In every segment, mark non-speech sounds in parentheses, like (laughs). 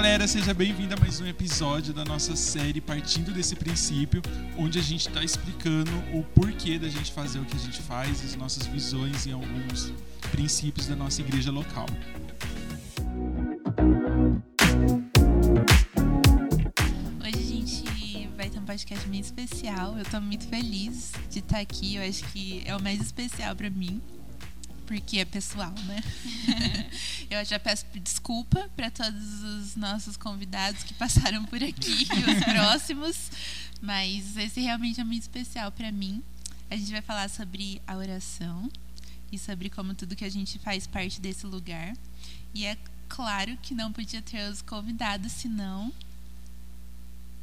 galera, seja bem-vindo a mais um episódio da nossa série Partindo desse Princípio, onde a gente está explicando o porquê da gente fazer o que a gente faz, as nossas visões e alguns princípios da nossa igreja local. Hoje a gente vai ter um podcast muito especial. Eu tô muito feliz de estar aqui. Eu acho que é o mais especial para mim porque é pessoal, né? (laughs) Eu já peço desculpa para todos os nossos convidados que passaram por aqui e (laughs) os próximos, mas esse realmente é muito especial para mim. A gente vai falar sobre a oração e sobre como tudo que a gente faz parte desse lugar. E é claro que não podia ter os convidados, senão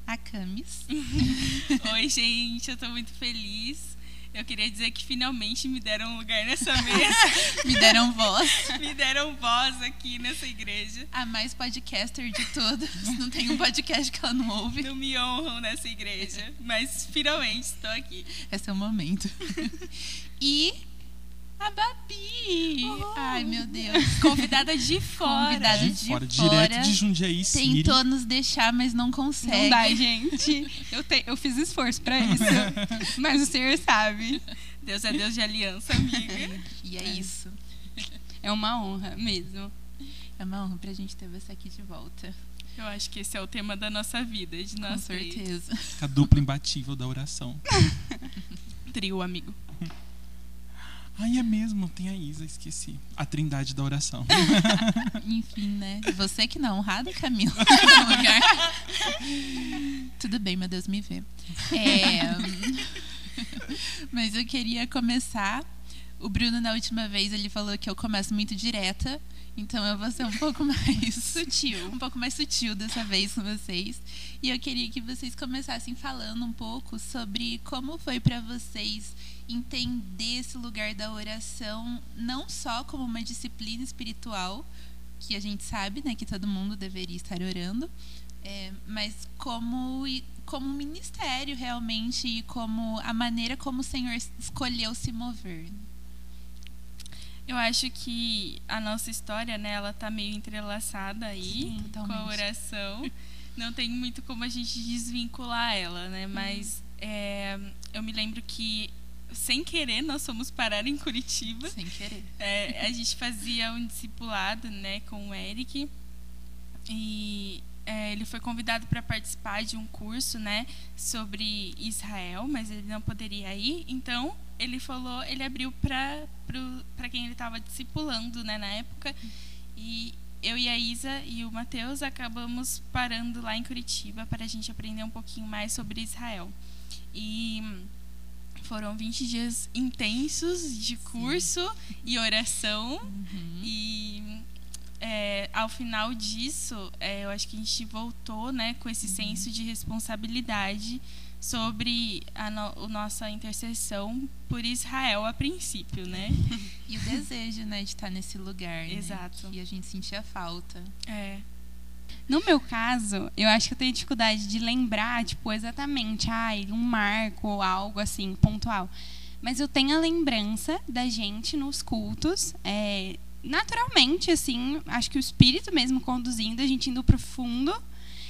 a Camis. (laughs) Oi, gente, eu tô muito feliz eu queria dizer que finalmente me deram um lugar nessa mesa. (laughs) me deram voz. me deram voz aqui nessa igreja. A mais podcaster de todas. Não tem um podcast que ela não ouve. Não me honram nessa igreja. Mas finalmente estou aqui. Esse é o momento. e a Babi! Oh, Ai, meu Deus. Convidada de (laughs) fora. Convidada de, fora. fora. Direto de Jundiaí, Tentou nos deixar, mas não consegue. Não dá, gente. Eu, te, eu fiz esforço para isso. (laughs) mas o senhor sabe. Deus é Deus de aliança, amiga. (laughs) E é, é isso. É uma honra mesmo. É uma honra pra gente ter você aqui de volta. Eu acho que esse é o tema da nossa vida, de nós Com certeza. A dupla imbatível da oração. Trio, amigo. Ai, é mesmo, tem a Isa, esqueci. A trindade da oração. (laughs) Enfim, né? Você que não, honrada, Camila. (laughs) Tudo bem, meu Deus me vê. É... (laughs) Mas eu queria começar. O Bruno, na última vez, ele falou que eu começo muito direta. Então eu vou ser um pouco (laughs) mais sutil, um pouco mais sutil dessa vez com vocês. E eu queria que vocês começassem falando um pouco sobre como foi para vocês entender esse lugar da oração não só como uma disciplina espiritual, que a gente sabe né, que todo mundo deveria estar orando, é, mas como, como um ministério realmente e como a maneira como o Senhor escolheu se mover. Eu acho que a nossa história, né, ela tá meio entrelaçada aí Sim, com a oração. (laughs) Não tem muito como a gente desvincular ela, né? Mas é, eu me lembro que sem querer, nós fomos parar em Curitiba. Sem querer. É, a gente fazia um discipulado né, com o Eric. E é, ele foi convidado para participar de um curso né, sobre Israel, mas ele não poderia ir. Então, ele falou, ele abriu para quem ele estava discipulando né, na época. E eu e a Isa e o Matheus acabamos parando lá em Curitiba para a gente aprender um pouquinho mais sobre Israel. E foram 20 dias intensos de curso Sim. e oração. Uhum. E é, ao final disso, é, eu acho que a gente voltou né, com esse uhum. senso de responsabilidade sobre a, no, nossa intercessão por Israel a princípio, né? (laughs) e o desejo, né, de estar nesse lugar. Né, Exato. Né, que a gente sentia falta. É. No meu caso, eu acho que eu tenho dificuldade de lembrar, tipo, exatamente, ai, um marco ou algo assim, pontual. Mas eu tenho a lembrança da gente nos cultos, é, naturalmente, assim, acho que o espírito mesmo conduzindo, a gente indo pro fundo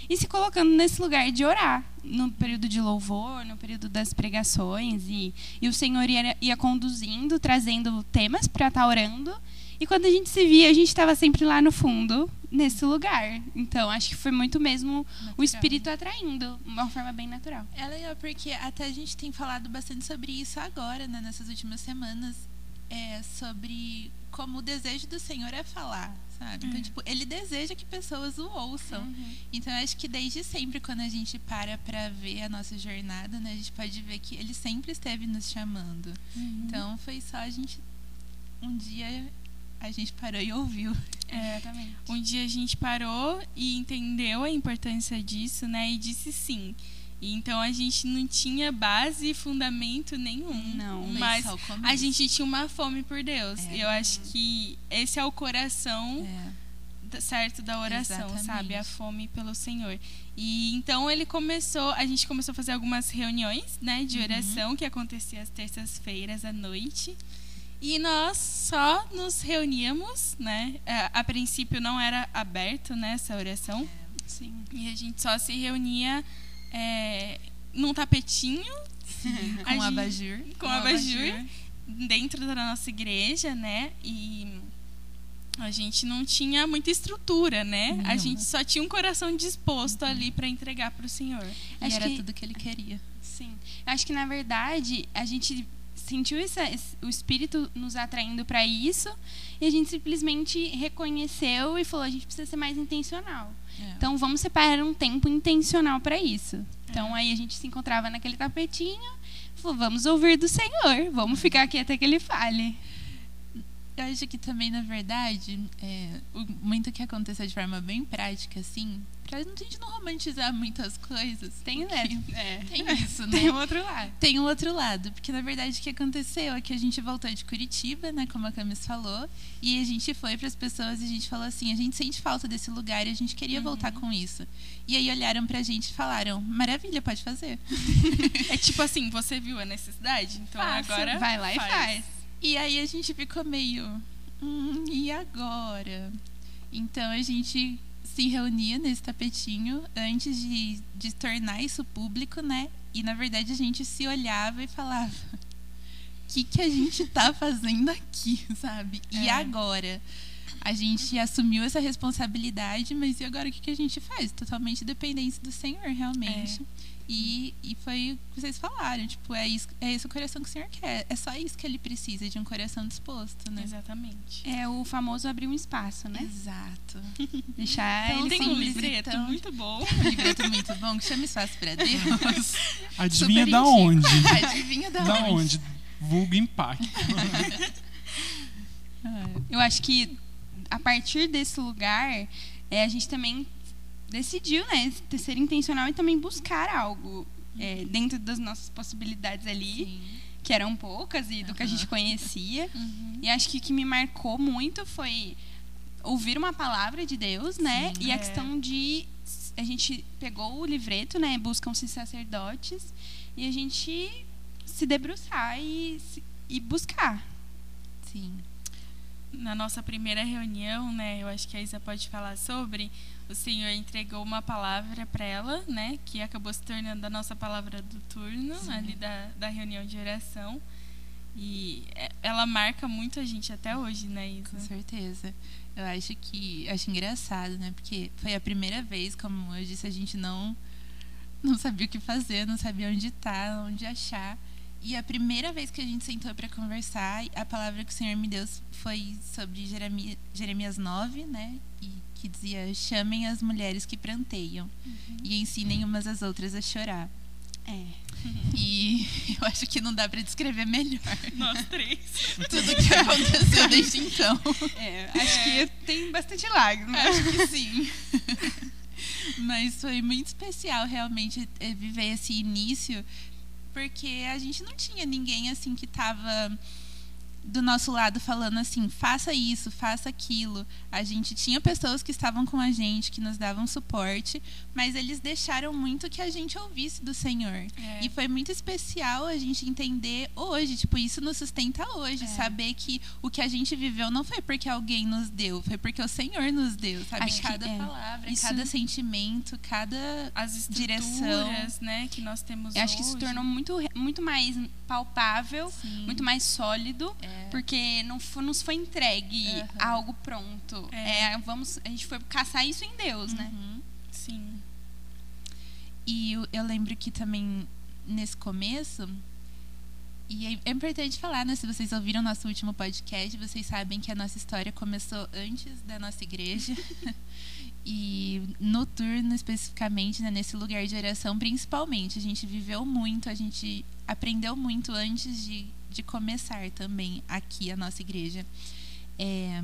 e se colocando nesse lugar de orar, no período de louvor, no período das pregações, e, e o Senhor ia, ia conduzindo, trazendo temas para estar tá orando. E quando a gente se via, a gente estava sempre lá no fundo, nesse lugar. Então, acho que foi muito mesmo natural. o espírito atraindo, uma forma bem natural. É legal, porque até a gente tem falado bastante sobre isso agora, né, nessas últimas semanas, é, sobre como o desejo do Senhor é falar, sabe? Então, uhum. tipo, ele deseja que pessoas o ouçam. Uhum. Então, acho que desde sempre, quando a gente para para ver a nossa jornada, né, a gente pode ver que ele sempre esteve nos chamando. Uhum. Então, foi só a gente um dia a gente parou e ouviu. É, (laughs) um dia a gente parou e entendeu a importância disso, né? E disse sim. Então a gente não tinha base e fundamento nenhum. Não, mas a gente tinha uma fome por Deus. É. Eu acho que esse é o coração é. certo da oração, Exatamente. sabe? A fome pelo Senhor. E então ele começou, a gente começou a fazer algumas reuniões, né, de uhum. oração uhum. que acontecia às terças-feiras à noite. E nós só nos reuníamos, né? A, é, a princípio não era aberto né, essa oração. Sim. E a gente só se reunia é, num tapetinho. (laughs) com um abajur. Com um abajur. Dentro da nossa igreja, né? E a gente não tinha muita estrutura, né? Nenhuma. A gente só tinha um coração disposto uhum. ali para entregar para o Senhor. E Acho era que... tudo que ele queria. Sim. Acho que na verdade a gente sentiu esse, o espírito nos atraindo para isso e a gente simplesmente reconheceu e falou a gente precisa ser mais intencional. É. Então vamos separar um tempo intencional para isso. Então é. aí a gente se encontrava naquele tapetinho, falou vamos ouvir do Senhor, vamos ficar aqui até que ele fale. Eu acho que também, na verdade, é, muito que aconteceu de forma bem prática, assim, pra gente não romantizar muitas coisas. Tem, né? (laughs) É. Tem (laughs) isso, né? Tem um outro lado. Tem um outro lado, porque na verdade o que aconteceu é que a gente voltou de Curitiba, né, como a Camis falou, e a gente foi para as pessoas e a gente falou assim: a gente sente falta desse lugar e a gente queria uhum. voltar com isso. E aí olharam pra gente e falaram: maravilha, pode fazer. (laughs) é tipo assim: você viu a necessidade? Então Faça, agora. Vai lá faz. e faz. E aí a gente ficou meio. Hum, e agora? Então a gente se reunia nesse tapetinho antes de, de tornar isso público, né? E na verdade a gente se olhava e falava: o (laughs) que, que a gente tá (laughs) fazendo aqui, sabe? E é. agora? A gente assumiu essa responsabilidade, mas e agora o que, que a gente faz? Totalmente dependente do Senhor, realmente. É. E, e foi o que vocês falaram, tipo, é isso, é esse o coração que o Senhor quer. É só isso que ele precisa, de um coração disposto, né? Exatamente. É o famoso abrir um espaço, né? Exato. (laughs) Deixar então, ele tem um livreto então, muito bom. Um livreto muito bom que chama Espaço para Deus. (laughs) Adivinha da onde? (laughs) Adivinha da, da onde? onde? Vulgo impacto. Eu acho que a partir desse lugar, é, a gente também decidiu, né, ser intencional e também buscar algo é, dentro das nossas possibilidades ali, Sim. que eram poucas e do uhum. que a gente conhecia. (laughs) Uhum. E acho que o que me marcou muito foi ouvir uma palavra de Deus, né, Sim, e a é. questão de a gente pegou o livreto, né, buscam-se sacerdotes e a gente se debruçar e, e buscar. Sim. Na nossa primeira reunião, né, eu acho que a Isa pode falar sobre o Senhor entregou uma palavra para ela, né, que acabou se tornando a nossa palavra do turno, Sim. ali da, da reunião de oração. E é, ela marca muito a gente até hoje, né, Isa? Com certeza. Eu acho que acho engraçado, né? Porque foi a primeira vez, como eu disse, a gente não não sabia o que fazer, não sabia onde estar, tá, onde achar. E a primeira vez que a gente sentou para conversar, a palavra que o Senhor me deu foi sobre Jeremias, Jeremias 9, né? E que dizia: chamem as mulheres que pranteiam uhum. e ensinem umas às outras a chorar. É. E (laughs) eu acho que não dá para descrever melhor. Nós três. (laughs) Tudo que aconteceu desde então. É, acho que tem bastante lágrimas. Acho que sim. (laughs) Mas foi muito especial realmente eh, viver esse início, porque a gente não tinha ninguém assim que estava do nosso lado falando assim, faça isso, faça aquilo. A gente tinha pessoas que estavam com a gente, que nos davam suporte, mas eles deixaram muito que a gente ouvisse do Senhor. É. E foi muito especial a gente entender hoje, tipo, isso nos sustenta hoje, é. saber que o que a gente viveu não foi porque alguém nos deu, foi porque o Senhor nos deu, sabe? Acho cada é. palavra, isso... cada sentimento, cada As direção, né, que nós temos acho hoje. que se tornou muito muito mais palpável, Sim. muito mais sólido. É. Porque não foi, nos foi entregue uhum. algo pronto. É. é. vamos, a gente foi caçar isso em Deus, né? uhum. né? Sim. E eu, eu lembro que também nesse começo e é, é importante falar, né? Se vocês ouviram nosso último podcast, vocês sabem que a nossa história começou antes da nossa igreja. (laughs) e no turno, especificamente, né, nesse lugar de oração, principalmente. A gente viveu muito, a gente aprendeu muito antes de de começar também aqui a nossa igreja. É,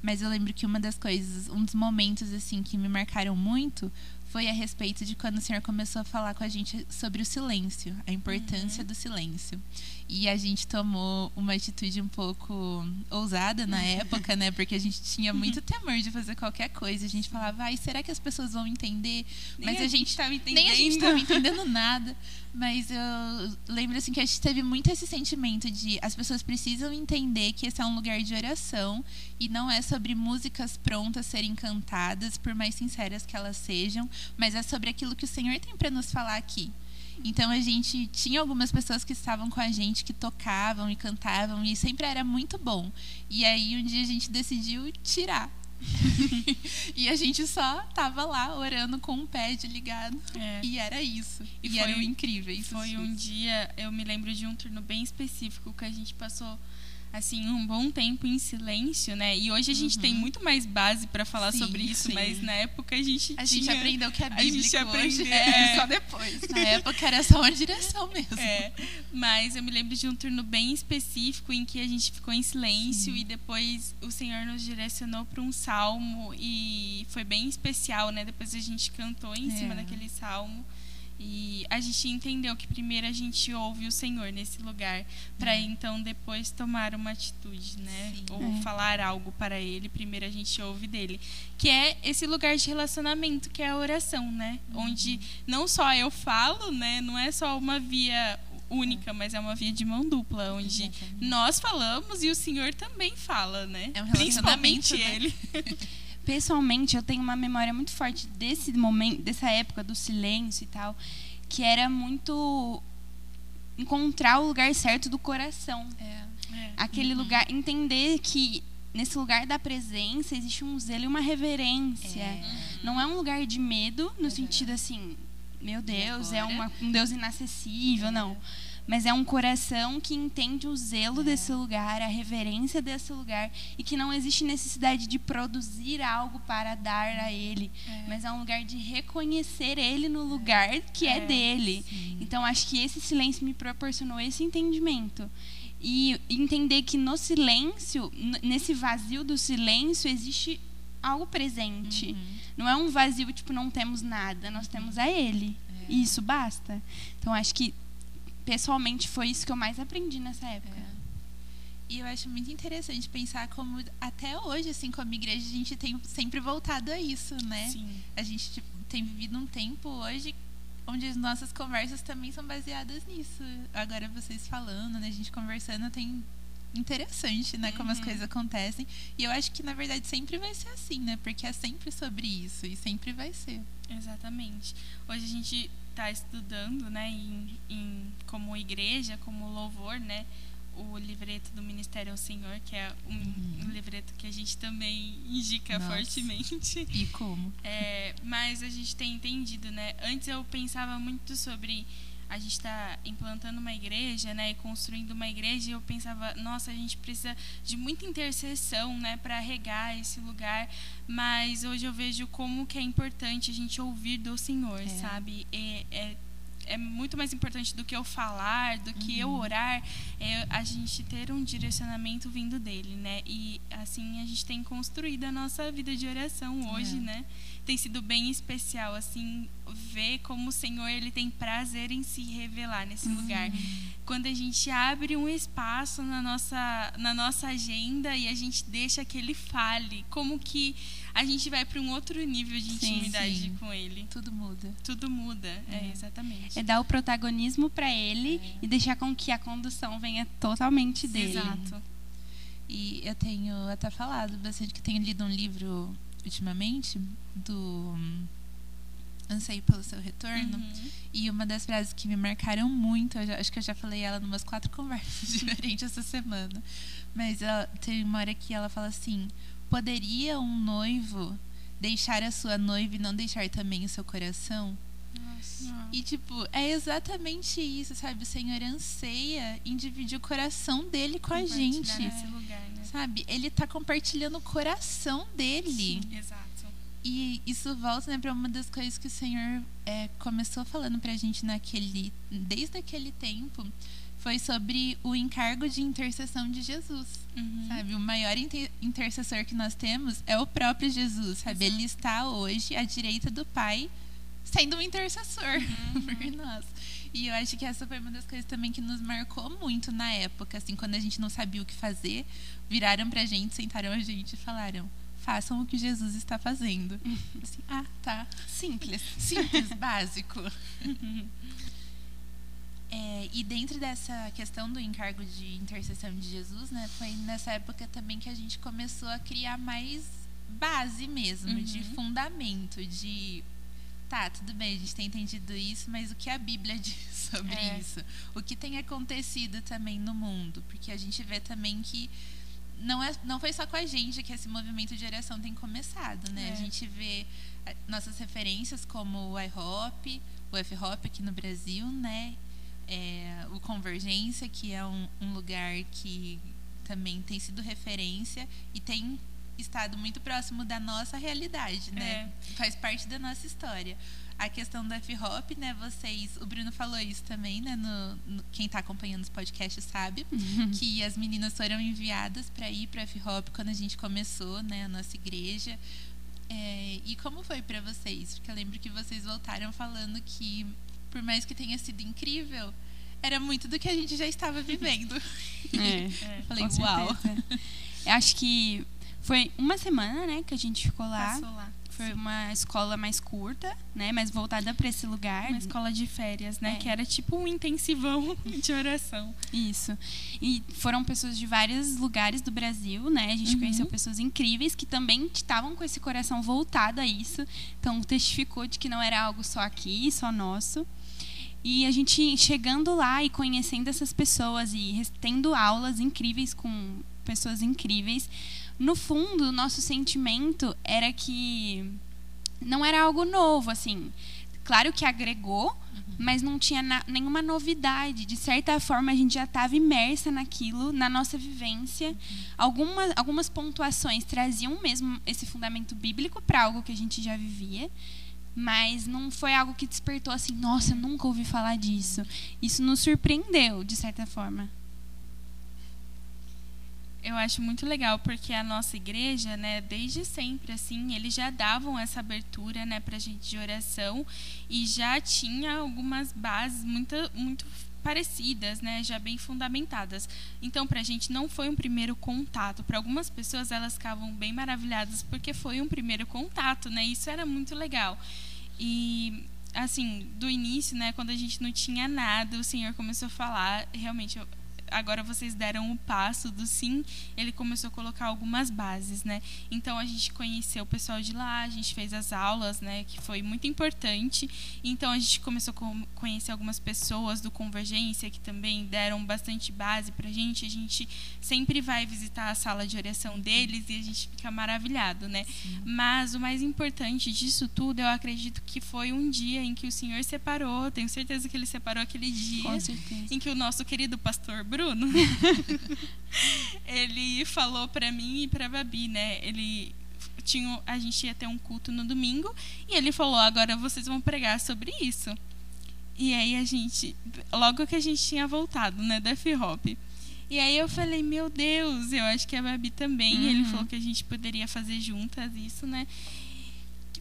mas eu lembro que uma das coisas, um dos momentos assim que me marcaram muito foi a respeito de quando o Senhor começou a falar com a gente sobre o silêncio, a importância uhum. do silêncio. E a gente tomou uma atitude um pouco ousada na época, né? Porque a gente tinha (laughs) muito temor de fazer qualquer coisa. A gente falava, ai, será que as pessoas vão entender? Mas nem a gente estava entendendo. Nem a gente estava entendendo nada. Mas eu lembro assim que a gente teve muito esse sentimento de as pessoas precisam entender que esse é um lugar de oração e não é sobre músicas prontas serem cantadas, por mais sinceras que elas sejam, mas é sobre aquilo que o Senhor tem para nos falar aqui. Então a gente tinha algumas pessoas que estavam com a gente que tocavam e cantavam e sempre era muito bom. E aí um dia a gente decidiu tirar (laughs) e a gente só tava lá orando com o pad ligado. É. E era isso. E, e foi, eram incríveis. Foi um dia, eu me lembro de um turno bem específico que a gente passou assim um bom tempo em silêncio, né? E hoje a gente uhum. tem muito mais base para falar sim, sobre isso, sim. mas na época a gente a tinha... gente aprendeu que é bíblico a gente aprendeu, hoje, é, (laughs) só depois. Na (laughs) época era só uma direção mesmo. É, mas eu me lembro de um turno bem específico em que a gente ficou em silêncio sim. e depois o Senhor nos direcionou para um salmo e foi bem especial, né? Depois a gente cantou em é. cima daquele salmo. E a gente entendeu que primeiro a gente ouve o Senhor nesse lugar, para é. então depois tomar uma atitude, né? Sim, Ou é. falar algo para Ele, primeiro a gente ouve dele. Que é esse lugar de relacionamento, que é a oração, né? Uhum. Onde não só eu falo, né? Não é só uma via única, mas é uma via de mão dupla, onde Exatamente. nós falamos e o Senhor também fala, né? É um Principalmente né? Ele. (laughs) pessoalmente, eu tenho uma memória muito forte desse momento, dessa época do silêncio e tal, que era muito encontrar o lugar certo do coração. É. É. Aquele uhum. lugar, entender que nesse lugar da presença existe um zelo e uma reverência. É. Não é um lugar de medo, no sentido assim, meu Deus, é uma, um Deus inacessível, não mas é um coração que entende o zelo desse lugar, a reverência desse lugar e que não existe necessidade de produzir algo para dar a ele, é. mas é um lugar de reconhecer ele no lugar que é, é dele. Sim. Então acho que esse silêncio me proporcionou esse entendimento e entender que no silêncio, nesse vazio do silêncio existe algo presente. Uhum. Não é um vazio tipo não temos nada, nós temos a ele. É. E isso basta. Então acho que pessoalmente foi isso que eu mais aprendi nessa época. É. E eu acho muito interessante pensar como até hoje, assim, como igreja, a gente tem sempre voltado a isso, né? Sim. A gente tipo, tem vivido um tempo hoje onde as nossas conversas também são baseadas nisso. Agora vocês falando, né? A gente conversando tem interessante, né? Como uhum. as coisas acontecem. E eu acho que na verdade sempre vai ser assim, né? Porque é sempre sobre isso e sempre vai ser. Exatamente. Hoje a gente está estudando, né, em, em, como igreja, como louvor, né, o livreto do Ministério ao Senhor, que é um, uhum. um livreto que a gente também indica Nossa. fortemente. E como? É, mas a gente tem entendido, né? Antes eu pensava muito sobre a gente está implantando uma igreja, né, e construindo uma igreja, e eu pensava, nossa, a gente precisa de muita intercessão, né, para regar esse lugar. Mas hoje eu vejo como que é importante a gente ouvir do Senhor, é. sabe? E, é, é muito mais importante do que eu falar, do que uhum. eu orar, é a gente ter um direcionamento vindo dele, né? E assim a gente tem construído a nossa vida de oração hoje, é. né? Tem sido bem especial assim ver como o Senhor ele tem prazer em se revelar nesse uhum. lugar. Quando a gente abre um espaço na nossa na nossa agenda e a gente deixa que ele fale, como que a gente vai para um outro nível de intimidade sim, sim. com ele. Tudo muda. Tudo muda, é, é exatamente. É dar o protagonismo para ele é. e deixar com que a condução venha totalmente dele. Exato. E eu tenho até falado bastante que tenho lido um livro ultimamente do Anseio pelo Seu Retorno. Uhum. E uma das frases que me marcaram muito, já, acho que eu já falei ela em umas quatro (laughs) conversas diferentes essa semana. Mas ela, tem uma hora que ela fala assim: Poderia um noivo deixar a sua noiva e não deixar também o seu coração? Nossa. E, tipo, é exatamente isso, sabe? O Senhor anseia em dividir o coração dele com a gente. Nesse lugar, né? Sabe? Ele tá compartilhando o coração dele. Sim, exato. E isso volta né, para uma das coisas que o Senhor é, começou falando para a gente naquele, desde aquele tempo, foi sobre o encargo de intercessão de Jesus, uhum. sabe? O maior inter intercessor que nós temos é o próprio Jesus, sabe? Exato. Ele está hoje à direita do Pai, sendo um intercessor (laughs) uhum. por nós. E eu acho que essa foi uma das coisas também que nos marcou muito na época, assim, quando a gente não sabia o que fazer, viraram pra gente, sentaram a gente e falaram: façam o que Jesus está fazendo. (laughs) Assim, ah, tá. Simples. Simples, (laughs) básico. É, e dentro dessa questão do encargo de intercessão de Jesus, né, foi nessa época também que a gente começou a criar mais base mesmo, Uhum. de fundamento, de tá, tudo bem, a gente tem entendido isso, mas o que a Bíblia (laughs) diz sobre É. isso? O que tem acontecido também no mundo? Porque a gente vê também que não, é, não foi só com a gente que esse movimento de oração tem começado, né? É. A gente vê eh, nossas referências como o iHop, o F-Hop aqui no Brasil, né? É, o Convergência, que é um, um lugar que também tem sido referência e tem estado muito próximo da nossa realidade, né? Faz parte da nossa história. A questão do F-Hop, né? Vocês, o Bruno falou isso também, né? No, no- quem está acompanhando os podcasts sabe que as meninas foram enviadas para ir para F-Hop quando a gente começou, né? A nossa igreja. É, e como foi para vocês? Porque eu lembro que vocês voltaram falando que, por mais que tenha sido incrível, era muito do que a gente já estava vivendo. (laughs) É. É, (laughs) Eu falei, uau. certeza. Eu acho que foi uma semana, né, que a gente ficou lá. lá. Foi uma escola mais curta, né, mais voltada para esse lugar. Uma escola de férias, né? É. Que era tipo um intensivão (laughs) de oração. Isso. E foram pessoas de vários lugares do Brasil, né? A gente Uhum. conheceu pessoas incríveis que também estavam com esse coração voltado a isso. Então testificou de que não era algo só aqui, só nosso. E a gente chegando lá e conhecendo essas pessoas e tendo aulas incríveis com pessoas incríveis, no fundo, o nosso sentimento era que não era algo novo, assim. Claro que agregou, mas não tinha na- nenhuma novidade. De certa forma, a gente já estava imersa naquilo, na nossa vivência. Algumas, algumas pontuações traziam mesmo esse fundamento bíblico para algo que a gente já vivia. Mas não foi algo que despertou assim, nossa, eu nunca ouvi falar disso. Isso nos surpreendeu, de certa forma. Eu acho muito legal porque a nossa igreja, né, desde sempre assim, eles já davam essa abertura, né, pra gente de oração e já tinha algumas bases muito muito parecidas, né, já bem fundamentadas. Então, pra gente não foi um primeiro contato. Para algumas pessoas elas ficavam bem maravilhadas porque foi um primeiro contato, né? Isso era muito legal. E assim, do início, né, quando a gente não tinha nada, o Senhor começou a falar, realmente eu, agora vocês deram o passo do sim, ele começou a colocar algumas bases, né? Então a gente conheceu o pessoal de lá, a gente fez as aulas, né, que foi muito importante. Então a gente começou a conhecer algumas pessoas do Convergência que também deram bastante base pra gente. A gente sempre vai visitar a sala de oração deles e a gente fica maravilhado, né? Mas o mais importante disso tudo, eu acredito que foi um dia em que o Senhor separou, tenho certeza que ele separou aquele dia em que o nosso querido pastor Bruno (laughs) ele falou pra mim e pra Babi, né? Ele tinha a gente ia ter um culto no domingo e ele falou: "Agora vocês vão pregar sobre isso". E aí a gente, logo que a gente tinha voltado, né, da F-Hop. E aí eu falei: "Meu Deus, eu acho que a Babi também". E ele Uhum. falou que a gente poderia fazer juntas isso, né?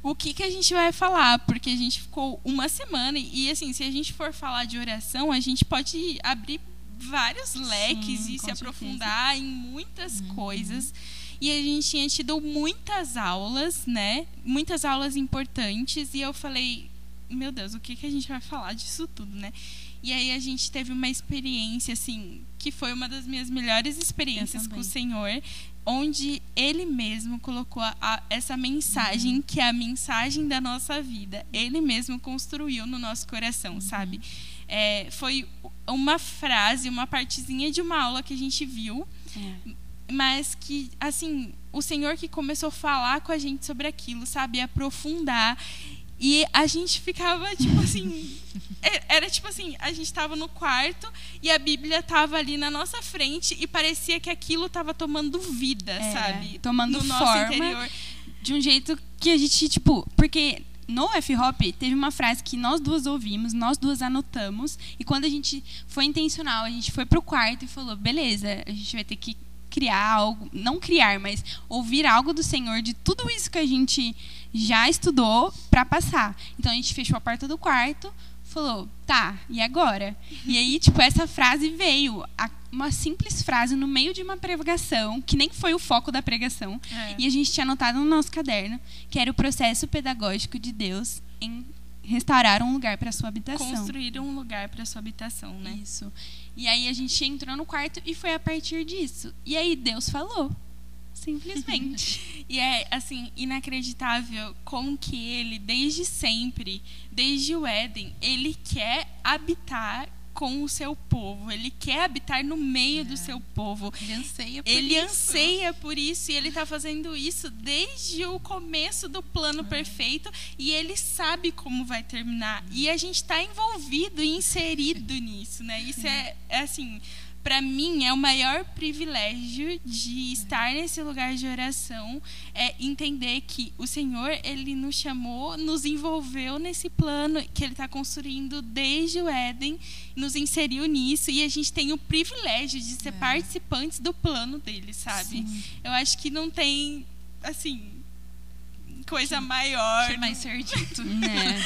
o que, que a gente vai falar, porque a gente ficou uma semana e assim, se a gente for falar de oração, a gente pode abrir vários leques Sim, e se certeza. aprofundar em muitas coisas. E a gente tinha tido muitas aulas, né? Muitas aulas importantes e eu falei, meu Deus, o que, que a gente vai falar disso tudo, né? E aí a gente teve uma experiência assim, que foi uma das minhas melhores experiências com o Senhor, onde ele mesmo colocou a- a- essa mensagem, que é a mensagem da nossa vida. Ele mesmo construiu no nosso coração, sabe? É, foi uma frase, uma partezinha de uma aula que a gente viu, É. mas que, assim, o Senhor que começou a falar com a gente sobre aquilo, sabe? Aprofundar. E a gente ficava, tipo assim. (laughs) é- Era tipo assim: a gente estava no quarto e a Bíblia estava ali na nossa frente e parecia que aquilo estava tomando vida, É, sabe? tomando no nosso forma. interior. de um jeito que a gente, tipo, porque no F-Hop teve uma frase que nós duas ouvimos, nós duas anotamos, e quando a gente foi intencional, a gente foi pro quarto e falou: beleza, a gente vai ter que criar algo, não criar, mas ouvir algo do Senhor de tudo isso que a gente já estudou para passar. Então a gente fechou a porta do quarto, falou: tá, e agora? E aí, tipo, essa frase veio, uma simples frase no meio de uma pregação, que nem foi o foco da pregação, É. e a gente tinha anotado no nosso caderno que era o processo pedagógico de Deus em restaurar um lugar para sua habitação. Construir um lugar para sua habitação, né? Isso. E aí a gente entrou no quarto e foi a partir disso. E aí Deus falou. Simplesmente. (laughs) e é, assim, inacreditável como que ele, desde sempre, desde o Éden, ele quer habitar com o seu povo. Ele quer habitar no meio é. do seu povo. Ele anseia por ele isso. anseia por isso e ele está fazendo isso desde o começo do plano é. perfeito e ele sabe como vai terminar. E a gente está envolvido e inserido nisso, né? Isso é, é assim para mim é o maior privilégio de estar nesse lugar de oração é entender que o Senhor ele nos chamou, nos envolveu nesse plano que Ele está construindo desde o Éden, nos inseriu nisso e a gente tem o privilégio de ser é. participantes do plano dele, sabe? Sim. Eu acho que não tem assim coisa maior. Que mais ser dito. (laughs) né?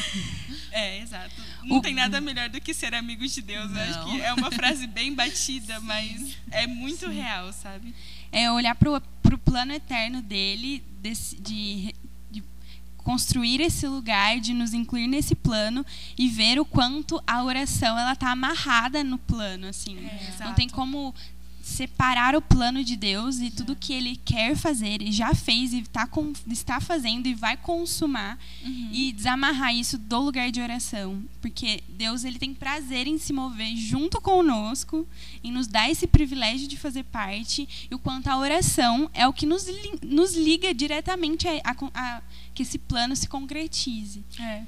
É, exato. Não o... tem nada melhor do que ser amigos de Deus. Acho que é uma frase bem batida, (laughs) mas é muito Sim. real, sabe? É olhar para o plano eterno dele, de, de, de, construir esse lugar, de nos incluir nesse plano e ver o quanto a oração ela tá amarrada no plano, assim. É, não tem como separar o plano de Deus e tudo que Ele quer fazer e já fez e tá com, está fazendo e vai consumar uhum. e desamarrar isso do lugar de oração, porque Deus ele tem prazer em se mover junto conosco, em nos dar esse privilégio de fazer parte e o quanto a oração é o que nos, nos liga diretamente a, a, a que esse plano se concretize. É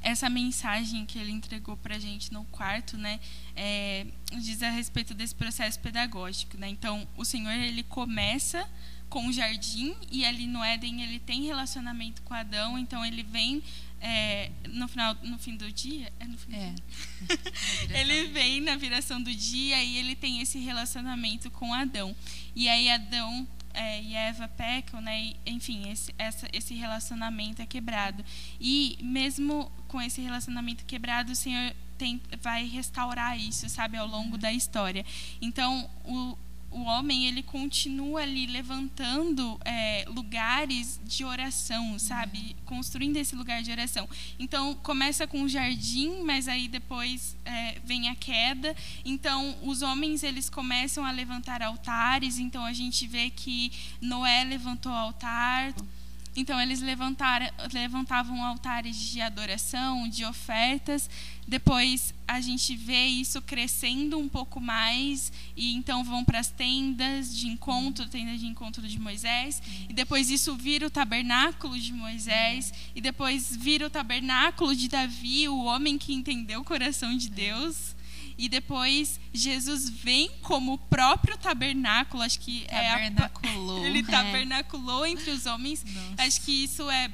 essa mensagem que ele entregou para a gente no quarto, né, é, diz a respeito desse processo pedagógico, né? Então, o Senhor ele começa com o jardim e ali no Éden ele tem relacionamento com Adão, então ele vem é, no final, no fim do dia, é no fim é. (laughs) do dia. ele vem na viração do dia e ele tem esse relacionamento com Adão. E aí Adão é, e Eva pecam, né? E, enfim, esse, essa, esse relacionamento é quebrado. E mesmo com esse relacionamento quebrado, o Senhor tem, vai restaurar isso, sabe, ao longo da história. Então, o, o homem ele continua ali levantando é, lugares de oração, sabe? Construindo esse lugar de oração. Então começa com o jardim, mas aí depois é, vem a queda. Então os homens eles começam a levantar altares. Então a gente vê que Noé levantou altar. Então eles levantavam altares de adoração, de ofertas. Depois a gente vê isso crescendo um pouco mais e então vão para as tendas de encontro, tenda de encontro de Moisés, e depois isso vira o tabernáculo de Moisés, e depois vira o tabernáculo de Davi, o homem que entendeu o coração de Deus. E depois Jesus vem como o próprio tabernáculo, acho que tabernaculou. É a, (laughs) ele tabernaculou é. entre os homens. Nossa. Acho que isso é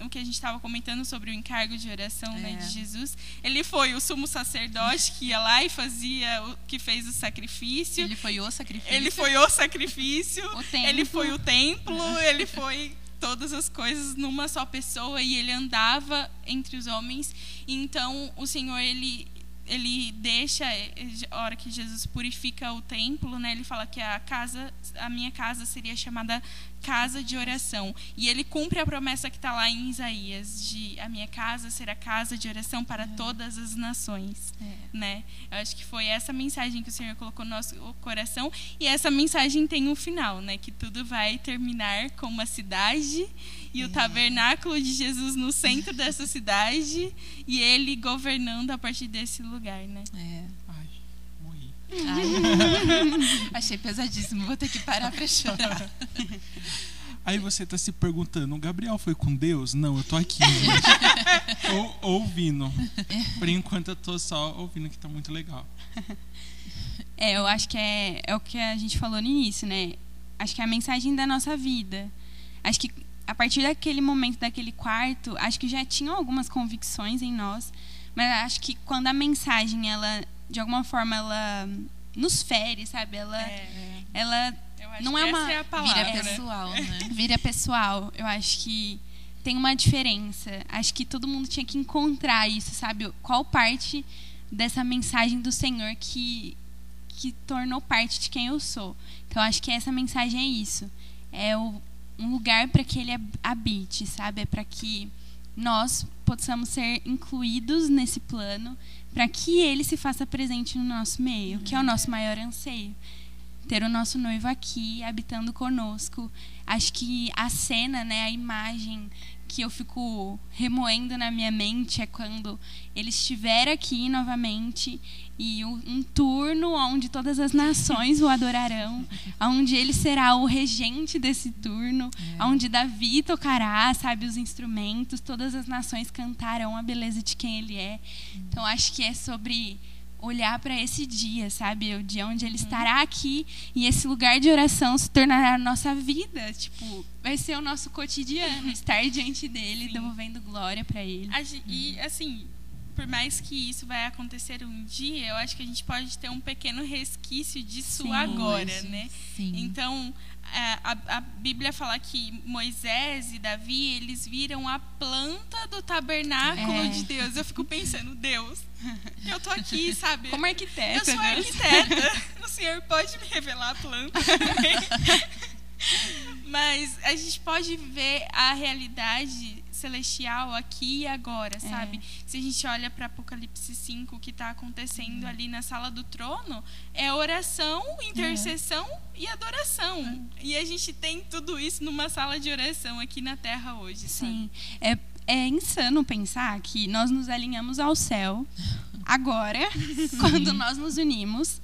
o que a gente estava comentando sobre o encargo de oração é. né, de Jesus. Ele foi o sumo sacerdote que ia lá e fazia, o, que fez o sacrifício. Ele foi o sacrifício. Ele foi o sacrifício. O ele foi o templo. (laughs) ele foi todas as coisas numa só pessoa e ele andava entre os homens. Então o Senhor ele ele deixa a hora que Jesus purifica o templo, né? Ele fala que a casa, a minha casa seria chamada casa de oração. E ele cumpre a promessa que está lá em Isaías de a minha casa será casa de oração para é. todas as nações, é. né? Eu acho que foi essa mensagem que o Senhor colocou no nosso coração e essa mensagem tem um final, né? Que tudo vai terminar com uma cidade e o tabernáculo de Jesus no centro dessa cidade e ele governando a partir desse lugar, né? É. Ai, morri. Ai. (laughs) Achei pesadíssimo, vou ter que parar para chorar. (laughs) Aí você está se perguntando, o Gabriel foi com Deus? Não, eu tô aqui, gente. Ou, ouvindo. Por enquanto eu tô só ouvindo que tá muito legal. É, eu acho que é, é o que a gente falou no início, né? Acho que é a mensagem da nossa vida. Acho que a partir daquele momento, daquele quarto, acho que já tinham algumas convicções em nós, mas acho que quando a mensagem, ela, de alguma forma, ela nos fere, sabe? Ela, é, ela não é uma é vira pessoal, né? né? Vira pessoal. Eu acho que tem uma diferença. Acho que todo mundo tinha que encontrar isso, sabe? Qual parte dessa mensagem do Senhor que que tornou parte de quem eu sou. Então acho que essa mensagem é isso. É o um lugar para que ele habite, sabe? É para que nós possamos ser incluídos nesse plano para que ele se faça presente no nosso meio, que é o nosso maior anseio. Ter o nosso noivo aqui, habitando conosco. Acho que a cena, né, a imagem que eu fico remoendo na minha mente é quando ele estiver aqui novamente e um turno onde todas as nações o adorarão, onde ele será o regente desse turno, é. onde Davi tocará, sabe, os instrumentos, todas as nações cantarão a beleza de quem ele é. Então acho que é sobre olhar para esse dia, sabe? O dia onde ele uhum. estará aqui e esse lugar de oração se tornará a nossa vida. Tipo, vai ser o nosso cotidiano, (laughs) estar diante dele, devolvendo glória para ele. E, assim, por mais que isso vai acontecer um dia, eu acho que a gente pode ter um pequeno resquício disso Sim, agora, hoje. né? Sim. Então, é, a, a, Bíblia fala que Moisés e Davi eles viram a planta do tabernáculo é. de Deus. Eu fico pensando, Deus, eu tô aqui, (laughs) sabe? Como arquiteta. Eu sou arquiteta. o Senhor pode me revelar a planta (laughs) Mas a gente pode ver a realidade celestial aqui e agora, sabe? É. Se a gente olha para Apocalipse 5, o que está acontecendo uhum. ali na sala do trono, é oração, intercessão uhum. e adoração. Uhum. E a gente tem tudo isso numa sala de oração aqui na Terra hoje, Sim. É, é insano pensar que nós nos alinhamos ao céu (laughs) agora, quando nós nos unimos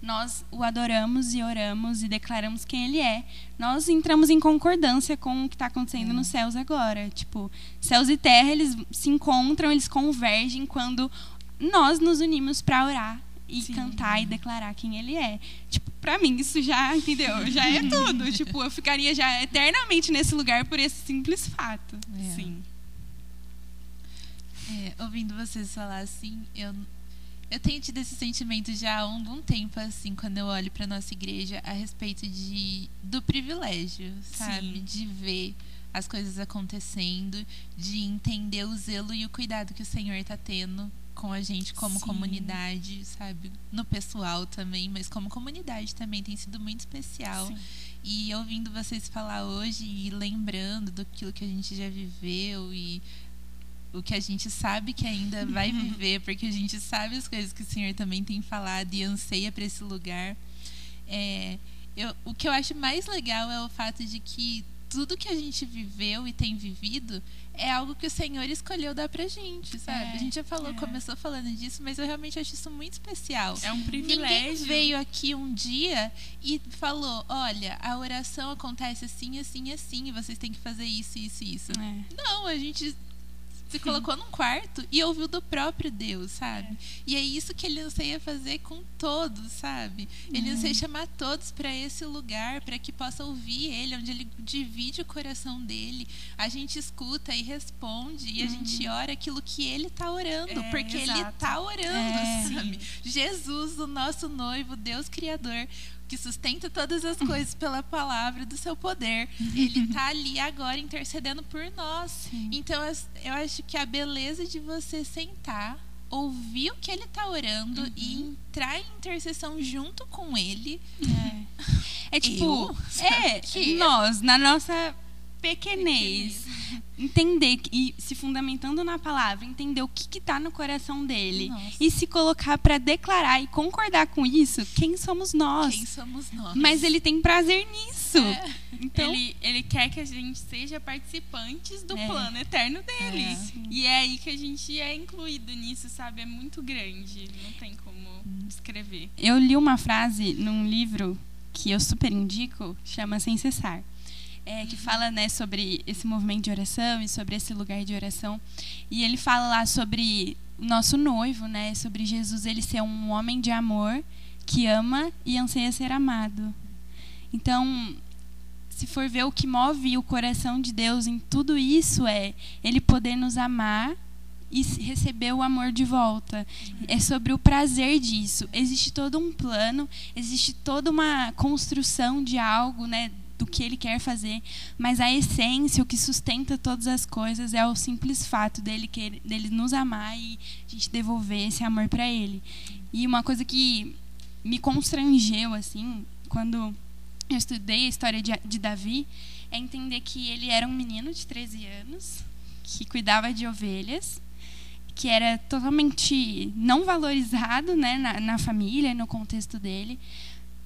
nós o adoramos e oramos e declaramos quem ele é, nós entramos em concordância com o que está acontecendo nos céus agora. Tipo, céus e terra, eles se encontram, eles convergem quando nós nos unimos para orar e Sim. cantar e declarar quem ele é. Tipo, para mim isso já, entendeu? Já é (laughs) tudo. tipo, eu ficaria já eternamente nesse lugar por esse simples fato. É. Sim. É, ouvindo vocês falar assim, eu eu tenho tido esse sentimento já há um tempo, assim, quando eu olho para nossa igreja a respeito de, do privilégio, sabe? Sim. De ver as coisas acontecendo, de entender o zelo e o cuidado que o Senhor está tendo com a gente como Sim. comunidade, sabe? No pessoal também, mas como comunidade também tem sido muito especial. Sim. E ouvindo vocês falar hoje e lembrando do que a gente já viveu e o que a gente sabe que ainda vai viver, porque a gente sabe as coisas que o Senhor também tem falado e anseia para esse lugar. É, eu, o que eu acho mais legal é o fato de que tudo que a gente viveu e tem vivido é algo que o Senhor escolheu dar pra gente, sabe? É, a gente já falou, é. começou falando disso, mas eu realmente acho isso muito especial. É um privilégio. Ninguém veio aqui um dia e falou: olha, a oração acontece assim, assim, assim, e vocês têm que fazer isso, isso, isso. É. Não, a gente se colocou num quarto e ouviu do próprio Deus, sabe? É. E é isso que ele anseia fazer com todos, sabe? Ele uhum. anseia chamar todos para esse lugar, para que possa ouvir ele, onde ele divide o coração dele. A gente escuta e responde, e a gente uhum. ora aquilo que ele está orando, é, porque exato. ele está orando, é. sabe? Jesus, o nosso noivo, Deus Criador, que sustenta todas as coisas pela palavra do seu poder. Ele está ali agora intercedendo por nós. Sim. Então eu acho que a beleza de você sentar, ouvir o que ele está orando uhum. e entrar em intercessão junto com ele. É, (laughs) é tipo, eu? (laughs) é, que? nós, na nossa pequenez, entender e se fundamentando na palavra, entender o que está no coração dele Nossa. e se colocar para declarar e concordar com isso, quem somos nós? Quem somos nós? Mas ele tem prazer nisso. É. Então ele, ele quer que a gente seja participantes do é. plano eterno dele. É. E é aí que a gente é incluído nisso, sabe? É muito grande, não tem como descrever. Eu li uma frase num livro que eu super indico, chama Sem Cessar é, que fala né, sobre esse movimento de oração e sobre esse lugar de oração. E ele fala lá sobre o nosso noivo, né, sobre Jesus ele ser um homem de amor que ama e anseia ser amado. Então, se for ver o que move o coração de Deus em tudo isso é ele poder nos amar e receber o amor de volta. É sobre o prazer disso. Existe todo um plano, existe toda uma construção de algo, né, do que ele quer fazer, mas a essência, o que sustenta todas as coisas é o simples fato dele querer, dele nos amar e a gente devolver esse amor para ele. E uma coisa que me constrangeu assim, quando eu estudei a história de, de Davi, é entender que ele era um menino de 13 anos, que cuidava de ovelhas, que era totalmente não valorizado né, na, na família, no contexto dele,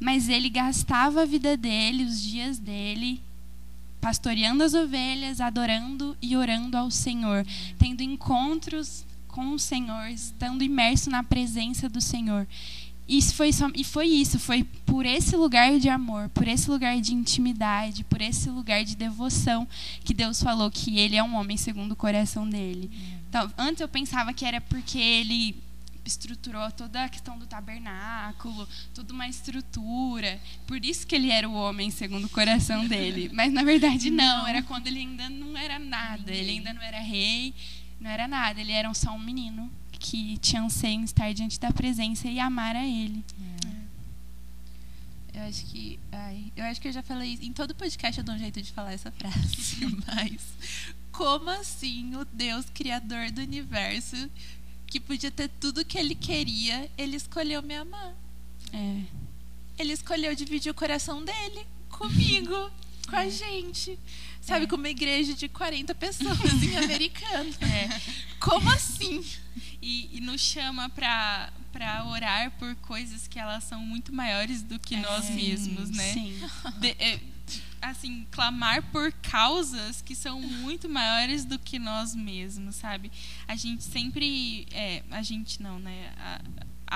mas ele gastava a vida dele, os dias dele, pastoreando as ovelhas, adorando e orando ao Senhor, tendo encontros com o Senhor, estando imerso na presença do Senhor. Isso foi só, e foi isso, foi por esse lugar de amor, por esse lugar de intimidade, por esse lugar de devoção que Deus falou que ele é um homem segundo o coração dele. Então, antes eu pensava que era porque ele estruturou toda a questão do tabernáculo, toda uma estrutura. Por isso que ele era o homem segundo o coração dele. (laughs) Mas na verdade não, era quando ele ainda não era nada, ele ainda não era rei, não era nada, ele era só um menino que tinha anseio em estar diante da presença e amar a ele. Eu acho que. Ai, eu acho que eu já falei isso. Em todo podcast eu dou um jeito de falar essa frase. (laughs) Mas como assim o Deus criador do universo, que podia ter tudo que ele queria, ele escolheu me amar? É. Ele escolheu dividir o coração dele comigo, (laughs) com a gente. Sabe, com uma igreja de 40 pessoas em (laughs) americano. É. Como assim? E, e nos chama para para orar por coisas que elas são muito maiores do que nós É, mesmos, né? Sim. De- é, assim, clamar por causas que são muito maiores do que nós mesmos, sabe? A gente sempre, é, a gente não, né? A,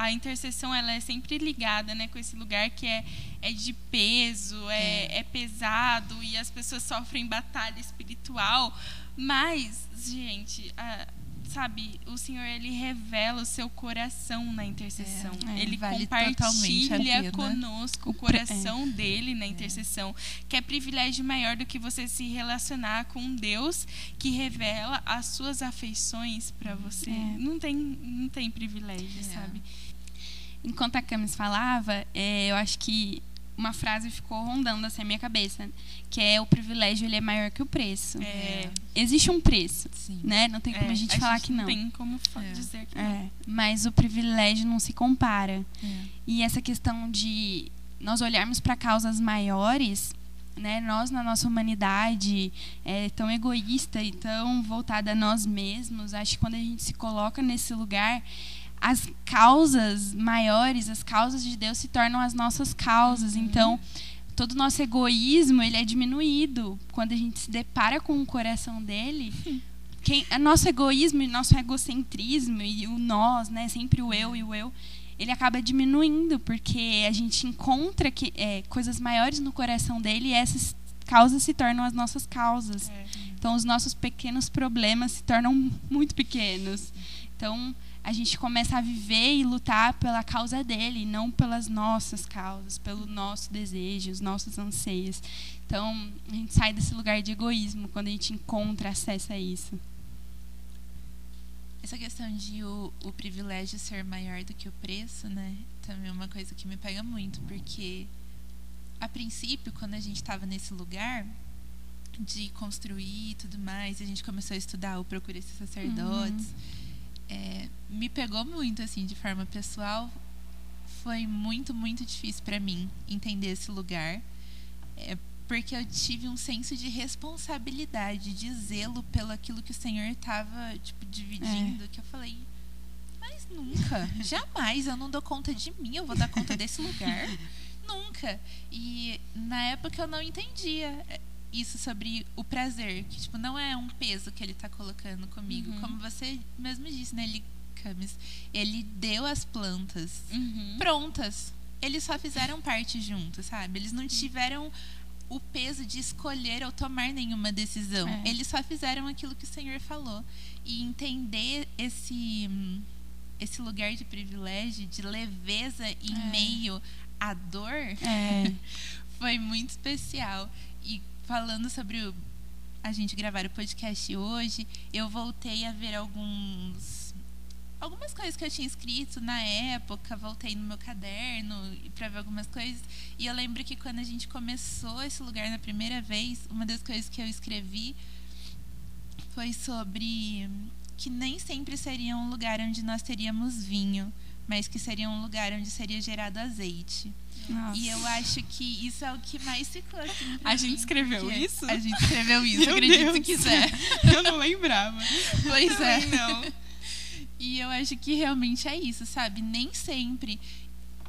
a intercessão ela é sempre ligada, né, com esse lugar que é, é de peso, é, é pesado e as pessoas sofrem batalha espiritual, mas, gente, a- sabe, o Senhor ele revela o seu coração na intercessão. É, ele vale compartilha conosco o pre- coração dele na intercessão, que é privilégio maior do que você se relacionar com um Deus que revela as suas afeições para você. É. Não tem não tem privilégio, sabe? Enquanto a Camis falava, é, eu acho que uma frase ficou rondando assim a minha cabeça, que é o privilégio ele é maior que o preço. É, Existe um preço, Sim. né? Não tem como é, a gente falar que não. tem como É. dizer que não. É, mas o privilégio não se compara. É. E essa questão de nós olharmos para causas maiores, né? Nós na nossa humanidade é tão egoísta e tão voltada a nós mesmos. Acho que quando a gente se coloca nesse lugar, as causas maiores, as causas de Deus se tornam as nossas causas. Então, todo o nosso egoísmo ele é diminuído quando a gente se depara com o coração dele. (laughs) Quem, nosso egoísmo e nosso egocentrismo e o nós, né, sempre o eu e o eu, ele acaba diminuindo porque a gente encontra que, é, coisas maiores no coração dele e essas causas se tornam as nossas causas. É. Então, os nossos pequenos problemas se tornam muito pequenos. Então, a gente começa a viver e lutar pela causa dele, não pelas nossas causas, pelo nosso desejo, os nossos anseios. Então, a gente sai desse lugar de egoísmo quando a gente encontra acesso a isso. Essa questão de o, o privilégio ser maior do que o preço, né? Também é uma coisa que me pega muito, porque a princípio, quando a gente estava nesse lugar de construir e tudo mais, a gente começou a estudar o Procure Ser Sacerdotes, é, me pegou muito, assim, de forma pessoal. Foi muito, muito difícil para mim entender esse lugar. É, porque eu tive um senso de responsabilidade, de zelo pelo aquilo que o Senhor estava tipo dividindo, que eu falei, mas nunca, (laughs) jamais eu não dou conta de mim, eu vou dar conta desse lugar, (laughs) nunca. E na época eu não entendia é, isso sobre o prazer, que tipo não é um peso que ele está colocando comigo, Uhum. como você mesmo disse, né, ele, Camis, ele deu as plantas Uhum. prontas. Eles só fizeram parte juntos, sabe? Eles não tiveram o peso de escolher ou tomar nenhuma decisão. É. Eles só fizeram aquilo que o Senhor falou. E entender esse esse lugar de privilégio, de leveza em É. meio à dor, É, (laughs) foi muito especial. E falando sobre o- a gente gravar o podcast hoje, eu voltei a ver alguns algumas coisas que eu tinha escrito na época, voltei no meu caderno para ver algumas coisas, e eu lembro que quando a gente começou esse lugar na primeira vez, uma das coisas que eu escrevi foi sobre que nem sempre seria um lugar onde nós teríamos vinho, mas que seria um lugar onde seria gerado azeite. Nossa. E eu acho que isso é o que mais ficou assim. A gente escreveu porque isso? A gente escreveu isso, Meu acredito Deus. que quiser. (laughs) Eu não lembrava. Pois é. Não. E eu acho que realmente é isso, sabe? Nem sempre.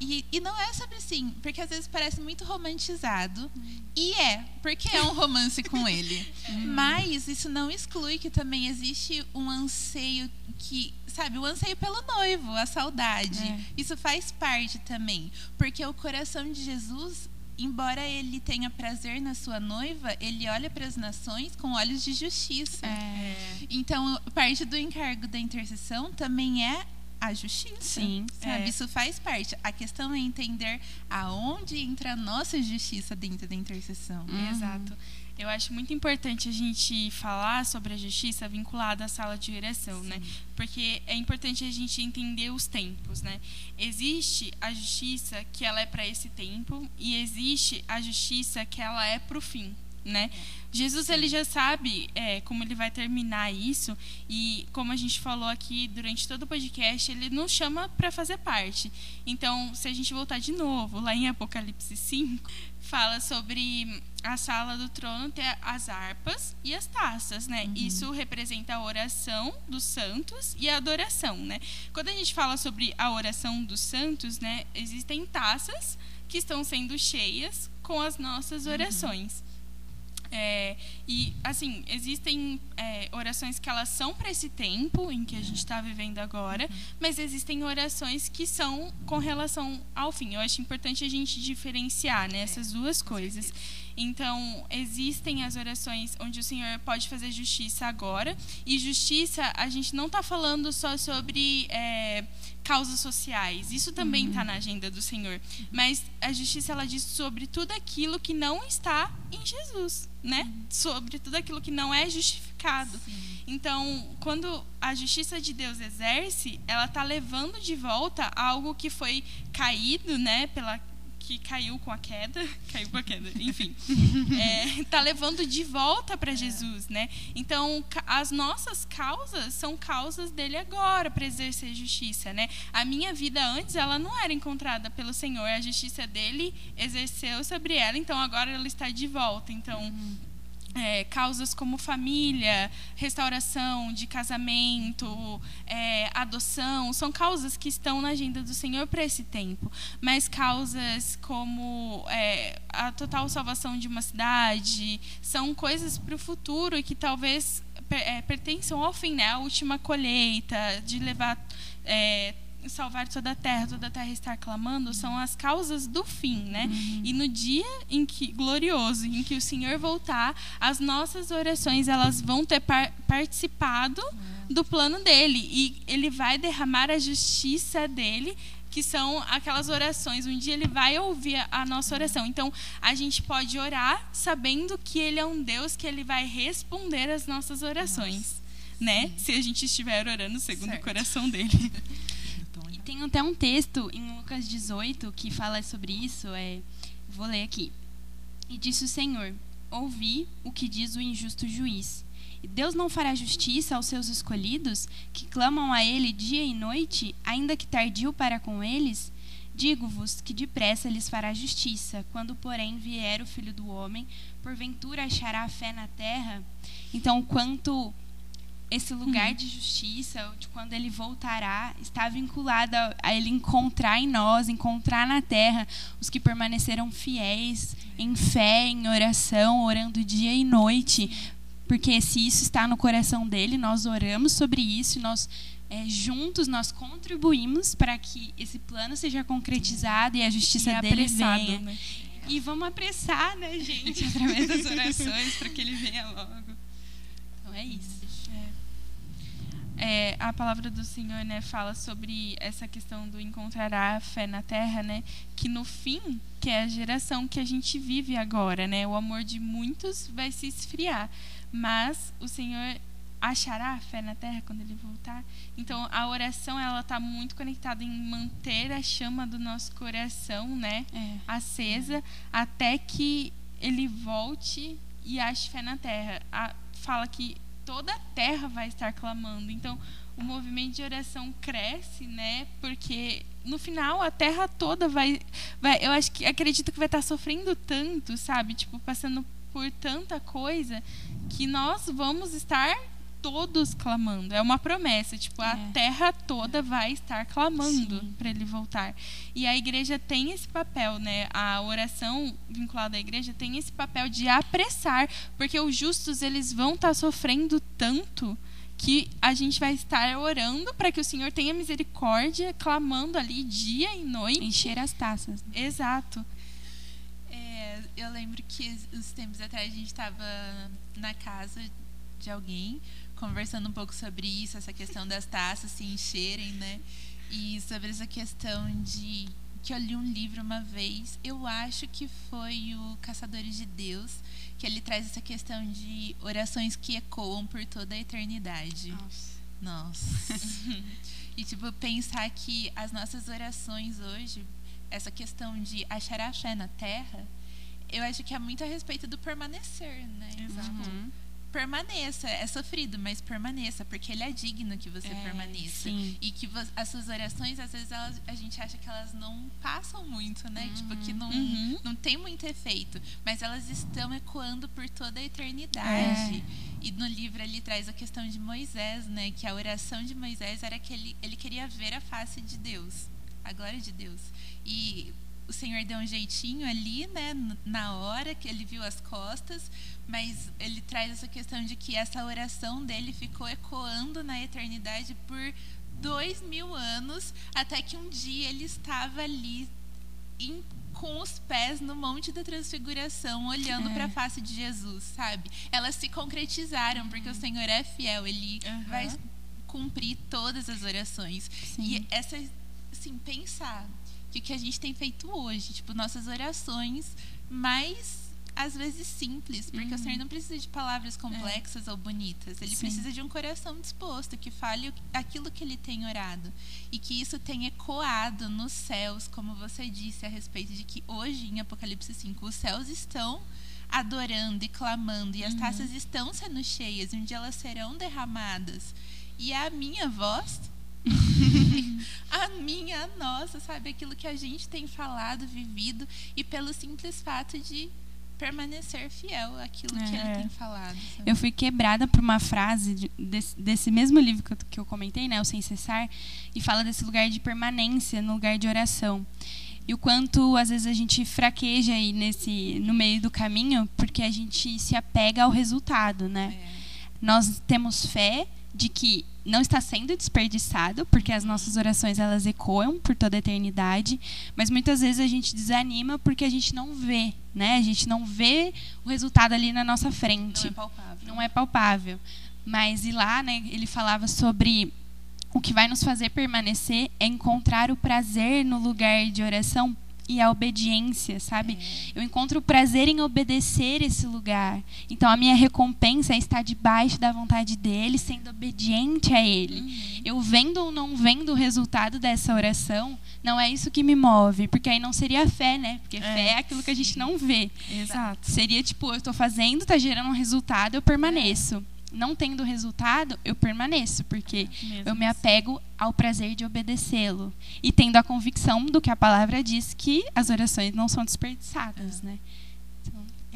E, e não é sobre assim, porque às vezes parece muito romantizado. E é, porque é um romance com ele. (laughs) Mas isso não exclui que também existe um anseio que, sabe, o anseio pelo noivo, a saudade. É. Isso faz parte também. Porque o coração de Jesus, embora ele tenha prazer na sua noiva, ele olha para as nações com olhos de justiça. É. Então, parte do encargo da intercessão também é a justiça. Sim. Sabe? É. Isso faz parte. A questão é entender aonde entra a nossa justiça dentro da intercessão. Uhum. Exato. Eu acho muito importante a gente falar sobre a justiça vinculada à sala de oração, né? Porque é importante a gente entender os tempos, né? Existe a justiça que ela é para esse tempo e existe a justiça que ela é para o fim, né? Jesus ele já sabe é, como ele vai terminar isso e como a gente falou aqui durante todo o podcast ele nos chama para fazer parte. Então se a gente voltar de novo lá em Apocalipse 5 fala sobre a sala do trono ter as harpas e as taças, né? Isso representa a oração dos santos e a adoração, né? Quando a gente fala sobre a oração dos santos, né, existem taças que estão sendo cheias com as nossas orações. É, e assim existem é, orações que elas são para esse tempo em que a gente está vivendo agora, mas existem orações que são com relação ao fim. Eu acho importante a gente diferenciar né, essas duas coisas. Então existem as orações onde o Senhor pode fazer justiça agora e justiça a gente não está falando só sobre é, causas sociais. Isso também está na agenda do Senhor. Mas a justiça ela diz sobre tudo aquilo que não está em Jesus, né? Sobre tudo aquilo que não é justificado. Então, quando a justiça de Deus exerce, ela está levando de volta algo que foi caído, né? Pela que caiu com a queda, (laughs) caiu com a queda, enfim, está (laughs) levando de volta para Jesus, né? Então, as nossas causas são causas dele agora para exercer justiça, né? A minha vida antes ela não era encontrada pelo Senhor, a justiça dele exerceu sobre ela, então agora ela está de volta. Então, é, causas como família, restauração de casamento, é, adoção, são causas que estão na agenda do Senhor para esse tempo. Mas causas como é, a total salvação de uma cidade são coisas para o futuro e que talvez é, pertençam ao fim, né? A última colheita, de levar. Salvar toda a terra, toda a terra estar clamando, são as causas do fim, né? E no dia em que glorioso, em que o Senhor voltar, as nossas orações elas vão ter par- participado do plano dele e ele vai derramar a justiça dele que são aquelas orações. Um dia ele vai ouvir a- nossa oração. Então, a gente pode orar sabendo que ele é um Deus que ele vai responder às nossas orações, né? Se a gente estiver orando segundo Certo. o coração dele. (laughs) Tem até um texto em Lucas 18 que fala sobre isso. É, vou ler aqui. E disse o Senhor: Ouvi o que diz o injusto juiz. E Deus não fará justiça aos seus escolhidos, que clamam a Ele dia e noite, ainda que tardio para com eles? Digo-vos que depressa lhes fará justiça. Quando, porém, vier o filho do homem, porventura achará fé na terra? Então, quanto esse lugar de justiça, de quando ele voltará, está vinculado a, ele encontrar em nós, encontrar na terra os que permaneceram fiéis em fé, em oração, orando dia e noite. Porque se isso está no coração dele, nós oramos sobre isso nós é, juntos nós contribuímos para que esse plano seja concretizado e a justiça E dele venha. né? E vamos apressar, né, gente, através das orações para que ele venha logo. Então é isso. É, a palavra do Senhor né, fala sobre essa questão do encontrará a fé na terra, né? Que no fim, que é a geração que a gente vive agora, né? O amor de muitos vai se esfriar, mas o Senhor achará a fé na terra quando ele voltar. Então a oração ela está muito conectada em manter a chama do nosso coração, né? É. acesa até que ele volte e ache fé na terra. A- fala que toda a terra vai estar clamando. Então, o movimento de oração cresce, né? Porque no final a terra toda vai, vai eu acho que acredito que vai estar sofrendo tanto, sabe? Tipo, passando por tanta coisa que nós vamos estar todos clamando. É uma promessa, tipo, a É. terra toda vai estar clamando para ele voltar. E a igreja tem esse papel, né? A oração vinculada à igreja tem esse papel de apressar, porque os justos eles vão estar sofrendo tanto que a gente vai estar orando para que o Senhor tenha misericórdia, clamando ali dia e noite. Encher as taças. Exato. É, eu lembro que uns tempos atrás a gente estava na casa de alguém conversando um pouco sobre isso, essa questão das taças se encherem, né? E sobre essa questão de que eu li um livro uma vez, eu acho que foi o Caçadores de Deus, que ele traz essa questão de orações que ecoam por toda a eternidade. Nossa. (laughs) e tipo, pensar que as nossas orações hoje, essa questão de achar a fé na terra, eu acho que é muito a respeito do permanecer, né? Exato. Uhum. Permaneça, é sofrido, mas permaneça, porque ele é digno que você É, permaneça. sim. E que as suas orações, às vezes, elas, a gente acha que elas não passam muito, né? Tipo, que não, Uhum. não tem muito efeito. Mas elas estão ecoando por toda a eternidade. E no livro ele traz a questão de Moisés, né? Que a oração de Moisés era que ele, ele queria ver a face de Deus, a glória de Deus. E o Senhor deu um jeitinho ali, né? Na hora que ele viu as costas, mas ele traz essa questão de que essa oração dele ficou ecoando na eternidade por dois mil anos, até que um dia ele estava ali em- com os pés no Monte da Transfiguração, olhando É. para a face de Jesus, sabe? Elas se concretizaram, porque o Senhor é fiel, ele Aham. vai cumprir todas as orações. Sim. E essa, assim, pensar que o que a gente tem feito hoje, tipo, nossas orações mais às vezes simples, porque o Senhor não precisa de palavras complexas ou bonitas, ele Sim. precisa de um coração disposto que fale aquilo que ele tem orado. E que isso tenha ecoado nos céus, como você disse a respeito de que hoje em Apocalipse 5 os céus estão adorando e clamando e as taças estão sendo cheias e um dia elas serão derramadas. E a minha voz a minha, a nossa, sabe? Aquilo que a gente tem falado, vivido, e pelo simples fato de permanecer fiel àquilo que ele É. tem falado. sabe? Eu fui quebrada por uma frase de- desse, desse mesmo livro que eu, que eu comentei, né, o Sem Cessar, e fala desse lugar de permanência, no lugar de oração. E o quanto às vezes a gente fraqueja aí nesse no meio do caminho, porque a gente se apega ao resultado, né? É. Nós temos fé de que não está sendo desperdiçado, porque as nossas orações elas ecoam por toda a eternidade, mas muitas vezes a gente desanima porque a gente não vê, né? A gente não vê o resultado ali na nossa frente Não é palpável. não é palpável. Mas e lá, né, ele falava sobre o que vai nos fazer permanecer é encontrar o prazer no lugar de oração e a obediência, sabe? Eu encontro prazer em obedecer esse lugar. Então a minha recompensa é estar debaixo da vontade dele, sendo obediente a ele. Eu vendo ou não vendo o resultado dessa oração, não é isso que me move, porque aí não seria fé, né? Porque fé é aquilo que a gente não vê. Exato. Seria tipo, eu estou fazendo, tá gerando um resultado, eu permaneço. Não tendo resultado, eu permaneço, porque Mesmo eu me assim. apego ao prazer de obedecê-lo. E tendo a convicção do que a palavra diz que as orações não são desperdiçadas, né?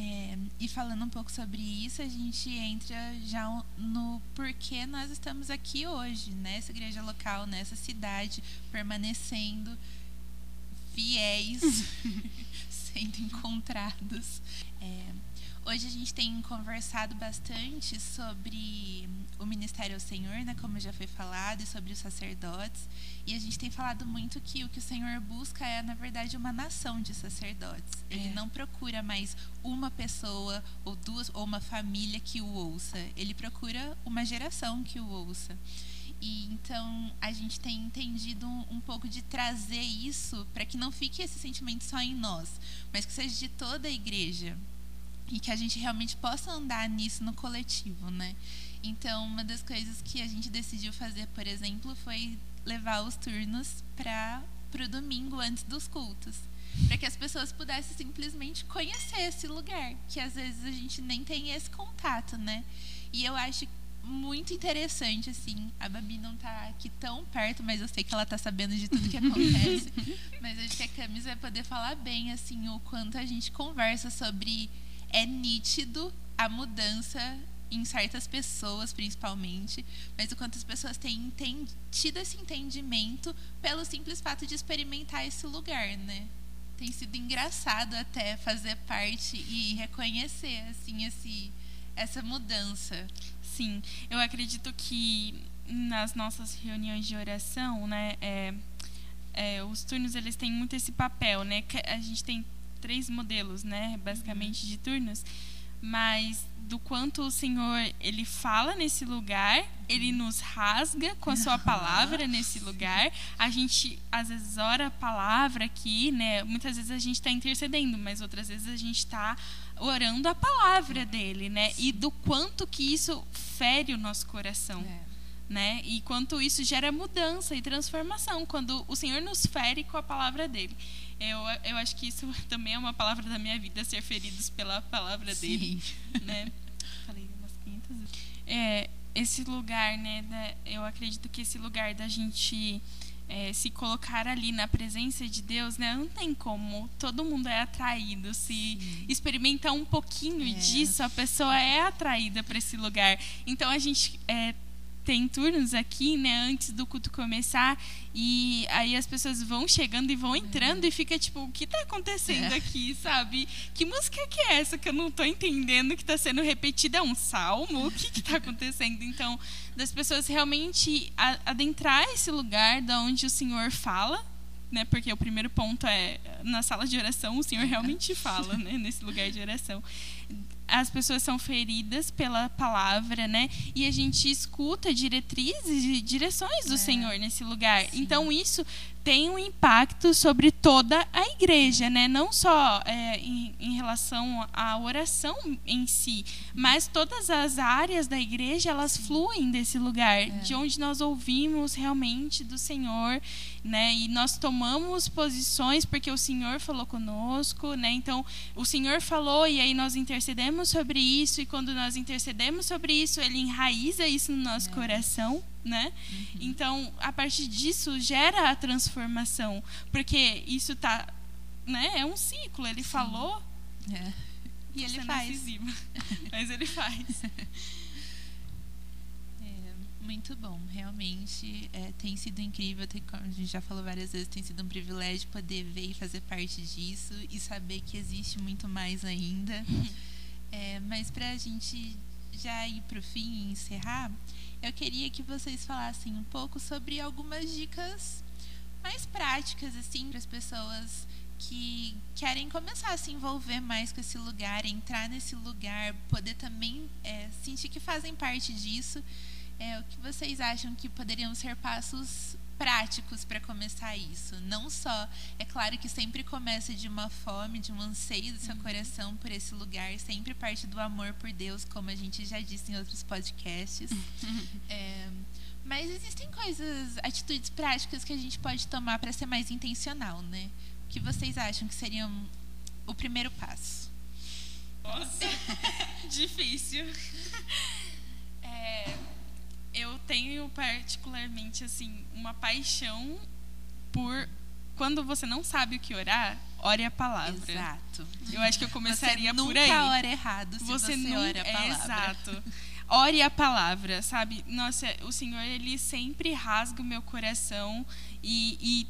É, e falando um pouco sobre isso, a gente entra já no porquê nós estamos aqui hoje, nessa igreja local, nessa cidade, permanecendo fiéis, (laughs) (laughs) sendo encontrados. É, hoje a gente tem conversado bastante sobre o ministério ao Senhor, né, como já foi falado, e sobre os sacerdotes. E a gente tem falado muito que o que o Senhor busca é, na verdade, uma nação de sacerdotes. Ele É. não procura mais uma pessoa ou duas ou uma família que o ouça. Ele procura uma geração que o ouça. E então a gente tem entendido um, um pouco de trazer isso para que não fique esse sentimento só em nós, mas que seja de toda a igreja e que a gente realmente possa andar nisso no coletivo, né? Então, uma das coisas que a gente decidiu fazer, por exemplo, foi levar os turnos para o domingo antes dos cultos, para que as pessoas pudessem simplesmente conhecer esse lugar, que às vezes a gente nem tem esse contato, né? E eu acho muito interessante, assim. A Babi não tá aqui tão perto, mas eu sei que ela tá sabendo de tudo que (laughs) acontece. mas acho que a Camis vai poder falar bem, assim, o quanto a gente conversa sobre. É nítido a mudança em certas pessoas, principalmente, mas o quanto as pessoas têm tido esse entendimento pelo simples fato de experimentar esse lugar, né? Tem sido engraçado até fazer parte e reconhecer, assim, esse, essa mudança. Sim, eu acredito que nas nossas reuniões de oração, né, é, é, os turnos eles têm muito esse papel, né? A gente tem três modelos, né, basicamente de turnos, mas do quanto o Senhor ele fala nesse lugar, ele nos rasga com a sua (laughs) palavra nesse lugar. A gente às vezes ora a palavra aqui, né? Muitas vezes a gente está intercedendo, mas outras vezes a gente está orando a palavra dele, né? E do quanto que isso fere o nosso coração. É. Né? E quanto isso gera mudança e transformação quando o Senhor nos fere com a palavra dele. Eu, eu acho que isso (laughs) também é uma palavra da minha vida, ser feridos pela palavra Sim. dele. Né? (laughs) Falei umas 500 vezes. É, esse lugar, né? Da, eu acredito que esse lugar da gente é, se colocar ali na presença de Deus, né? Não tem como. Todo mundo é atraído. Se Sim. experimentar um pouquinho é. disso, a pessoa é atraída para esse lugar. Então a gente é, tem turnos aqui, né, antes do culto começar, e aí as pessoas vão chegando e vão entrando e fica tipo, o que está acontecendo é. aqui, sabe? Que música que é essa que eu não estou entendendo que está sendo repetida? É um salmo? O que está acontecendo? Então, das pessoas realmente adentrar esse lugar da onde o Senhor fala, né? Porque o primeiro ponto é na sala de oração o Senhor realmente fala, né? Nesse lugar de oração as pessoas são feridas pela palavra, né? E a gente escuta diretrizes e direções do é. Senhor nesse lugar. Sim. Então isso tem um impacto sobre toda a igreja, né? Não só é, em, em, relação à oração em si, mas todas as áreas da igreja elas fluem desse lugar, é. de onde nós ouvimos realmente do Senhor, né? E nós tomamos posições porque o Senhor falou conosco, né? Então o Senhor falou e aí nós intercedemos sobre isso e quando nós intercedemos sobre isso, Ele enraiza isso no nosso é. coração né? Uhum. Então, a partir disso gera a transformação, porque isso tá, né? É um ciclo. Ele Sim. falou é. e ele faz. (laughs) (laughs) mas ele faz. É, muito bom, realmente é, tem sido incrível. Tem, como a gente já falou várias vezes, tem sido um privilégio poder ver e fazer parte disso e saber que existe muito mais ainda. (laughs) É, mas para a gente já ir para o fim e encerrar, eu queria que vocês falassem um pouco sobre algumas dicas mais práticas, assim, para as pessoas que querem começar a se envolver mais com esse lugar, entrar nesse lugar, poder também é, sentir que fazem parte disso. É, o que vocês acham que poderiam ser passos práticos para começar isso. Não só, é claro que sempre começa de uma fome, de um anseio do seu uhum. coração por esse lugar, sempre parte do amor por Deus, como a gente já disse em outros podcasts. (laughs) é, mas existem coisas, atitudes práticas que a gente pode tomar para ser mais intencional, né? O que vocês acham que seriam o primeiro passo? Nossa, (laughs) difícil. (laughs) Eu tenho particularmente assim uma paixão por quando você não sabe o que orar, ore a palavra. Exato. Eu acho que eu começaria por aí. Nunca ore errado se você, você ore a palavra. É, exato. Ore a palavra, sabe? Nossa, o Senhor ele sempre rasga o meu coração e, e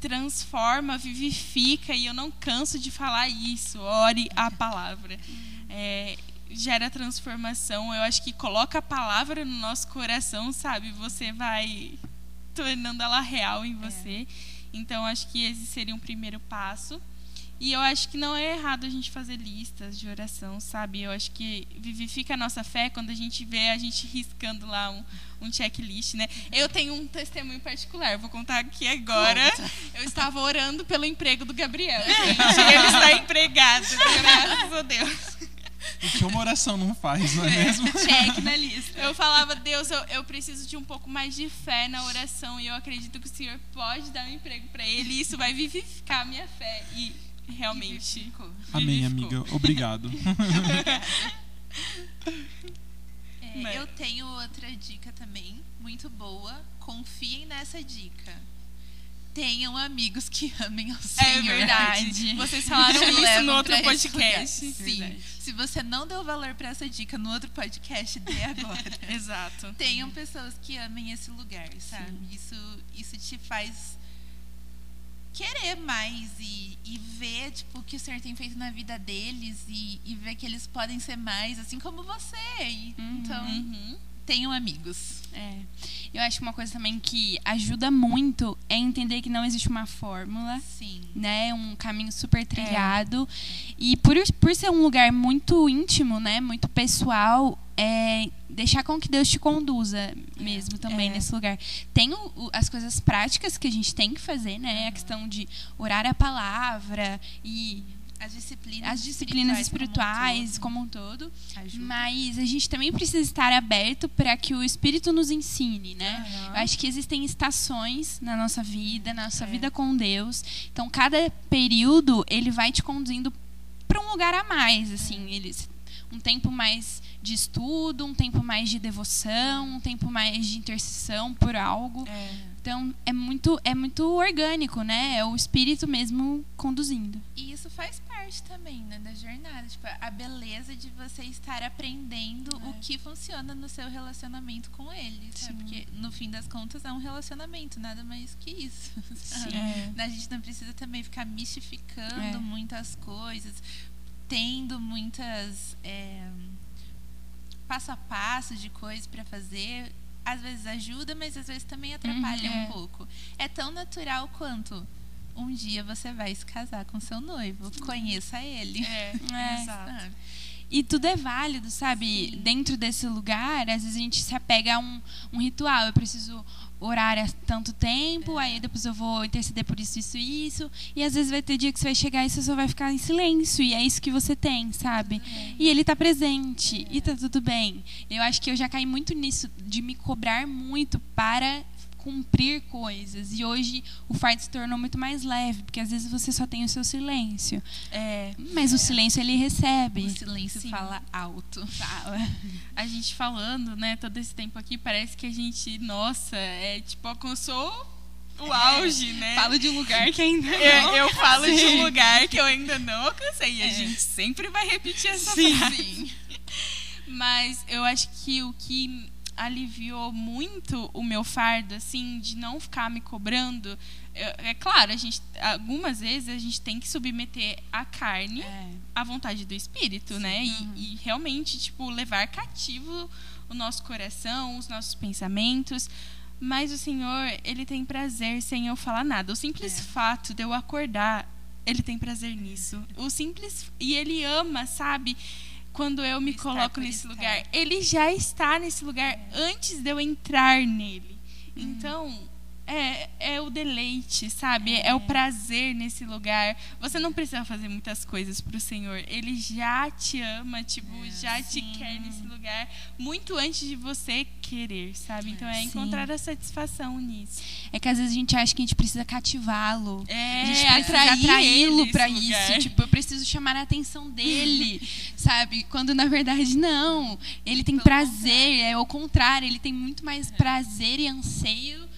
transforma, vivifica e eu não canso de falar isso. Ore a palavra. É, gera transformação. Eu acho que coloca a palavra no nosso coração, sabe? Você vai tornando ela real em você. É. Então, acho que esse seria um primeiro passo. E eu acho que não é errado a gente fazer listas de oração, sabe? Eu acho que vivifica a nossa fé quando a gente vê a gente riscando lá um, um checklist, né? Eu tenho um testemunho particular, vou contar aqui agora. Conta. Eu estava orando pelo emprego do Gabriel, (laughs) gente. Ele está empregado, graças a Deus. O que uma oração não faz, não é, é mesmo? (laughs) Check na lista. Eu falava, Deus, eu, eu preciso de um pouco mais de fé na oração e eu acredito que o Senhor pode dar um emprego para ele e isso vai vivificar a minha fé. E realmente. Vivificou. Amém, amiga. Obrigado. (laughs) é, eu tenho outra dica também, muito boa. Confiem nessa dica. Tenham amigos que amem ao É Senhor. verdade. (laughs) Vocês falaram isso no outro podcast. lugar. Sim. Verdade. Se você não deu valor pra essa dica no outro podcast, dê (laughs) agora. Exato. Tenham pessoas que amem esse lugar, sabe? Isso, isso te faz querer mais e, e ver tipo, o que o Senhor tem feito na vida deles e, e ver que eles podem ser mais, assim como você. E- Então, Uhum. Tenham amigos. É. Eu acho que uma coisa também que ajuda muito é entender que não existe uma fórmula. Sim. né, um caminho super trilhado e por, por ser um lugar muito íntimo, né, muito pessoal, é deixar com que Deus te conduza mesmo também É. nesse lugar. Tem o- as coisas práticas que a gente tem que fazer, né, a questão de orar a palavra e As disciplinas, as disciplinas espirituais espirituais como um todo, Ajuda. mas a gente também precisa estar aberto para que o Espírito nos ensine, né? Aham. Eu acho que existem estações na nossa vida, na nossa É. vida com Deus. Então, cada período ele vai te conduzindo para um lugar a mais, assim, eles um tempo mais de estudo, um tempo mais de devoção, um tempo mais de intercessão por algo. É. Então, é muito é muito orgânico, né? É o espírito mesmo conduzindo. E isso faz parte também, né, da jornada. Tipo, a beleza de você estar aprendendo o que funciona no seu relacionamento com ele. Sabe? Sim. Porque, no fim das contas, é um relacionamento, nada mais que isso. (laughs) sabe? É. A gente não precisa também ficar mistificando É. muitas coisas, tendo muitas. é, passo a passo de coisas para fazer. Às vezes ajuda, mas às vezes também atrapalha Uhum, um é. pouco. É tão natural quanto um dia você vai se casar com seu noivo. Conheça ele. É, (laughs) É. exato. Sabe? E tudo é válido, sabe? Sim. Dentro desse lugar, às vezes a gente se apega a um, um ritual. Eu preciso orar há tanto tempo, É. aí depois eu vou interceder por isso, isso e isso. E às vezes vai ter dia que você vai chegar e você só vai ficar em silêncio. E é isso que você tem, sabe? E ele tá presente. E tá tudo bem. Eu acho que eu já caí muito nisso, de me cobrar muito para cumprir coisas. E hoje o fardo se tornou muito mais leve, porque às vezes você só tem o seu silêncio. É. Mas o silêncio ele recebe. O silêncio Sim. fala alto. (laughs) A gente falando, né, todo esse tempo aqui, parece que a gente, nossa, é tipo, alcançou o auge, né? Falo de um lugar que ainda eu, não. eu falo de Sim. um lugar que eu ainda não alcancei. E a gente sempre vai repetir essa Sim. frase. Mas eu acho que o que aliviou muito o meu fardo, assim, de não ficar me cobrando. É, é claro, a gente, algumas vezes a gente tem que submeter a carne É. à vontade do espírito, né? E, e realmente, tipo, levar cativo o nosso coração, os nossos pensamentos. Mas o Senhor, ele tem prazer sem eu falar nada. O simples É. fato de eu acordar, ele tem prazer nisso. O simples e ele ama, sabe? Quando eu me coloco nesse estar. lugar, ele já está nesse lugar antes de eu entrar nele. Uhum. Então, é, é o deleite, sabe? É. o prazer nesse lugar. Você não precisa fazer muitas coisas pro Senhor. Ele já te ama, tipo, É, já te sim. quer nesse lugar muito antes de você querer, sabe? Então é Sim. encontrar a satisfação nisso. É que às vezes a gente acha que a gente precisa cativá-lo. É, a gente precisa atraí-lo nesse isso. Tipo, eu preciso chamar a atenção dele, (laughs) sabe? Quando na verdade não. Ele tem Pelo prazer, é o contrário. Ele tem muito mais prazer e anseio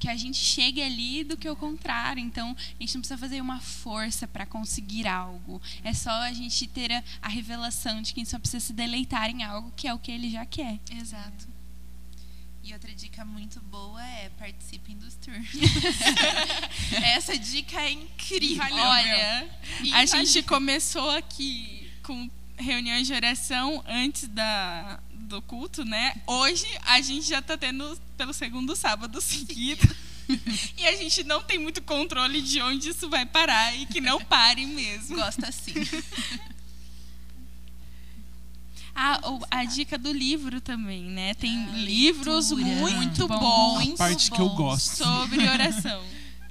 que a gente chegue ali do que o contrário. Então, a gente não precisa fazer uma força para conseguir algo. É só a gente ter a, a revelação de que a gente só precisa se deleitar em algo que é o que ele já quer. Exato. E outra dica muito boa é participem dos tours. (laughs) Essa dica é incrível. Olha, a gente começou aqui com reuniões de oração antes da, do culto, né? Hoje a gente já tá tendo pelo segundo sábado (laughs) seguido. e a gente não tem muito controle de onde isso vai parar e que não pare mesmo. Gosta assim. (laughs) Ah, a dica do livro também, né? Tem Ah, livros leitura. muito bons A parte que eu gosto. sobre oração.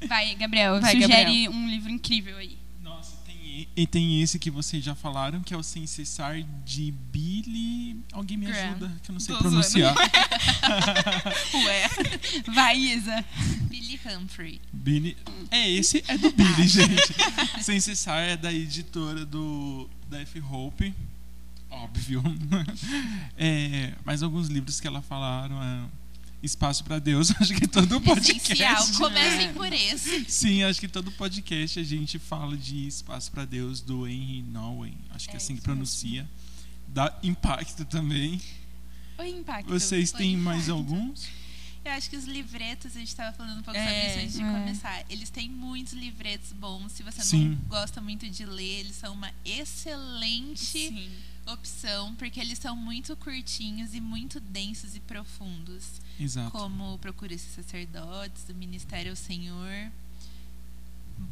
Vai, Gabriel, Vai, sugere Gabriel. um livro incrível aí. E- tem esse que vocês já falaram, que é o Sem Cessar de Billy. Alguém me Graham. ajuda, que eu não sei Tô pronunciar. (laughs) Ué. Vai, Isa. Billy Humphrey. Billy. É, esse é do Billy, gente. Sem Cessar é da editora do da F. Hope. óbvio. (laughs) É, mas alguns livros que ela falaram é Espaço para Deus, (laughs) acho que todo podcast. Essencial. Comecem por esse. Sim, acho que todo podcast a gente fala de Espaço para Deus do Henry Nouwen, acho que é, É assim que pronuncia. Dá impacto também. O impacto. Vocês têm Foi mais impacto. alguns? Eu acho que os livretos, a gente estava falando um pouco É, sobre isso antes de é. começar. Eles têm muitos livretos bons. Se você Sim. não gosta muito de ler, eles são uma excelente Sim. opção, porque eles são muito curtinhos e muito densos e profundos. Exato. Como Procure esses Sacerdotes, do Ministério ao Senhor.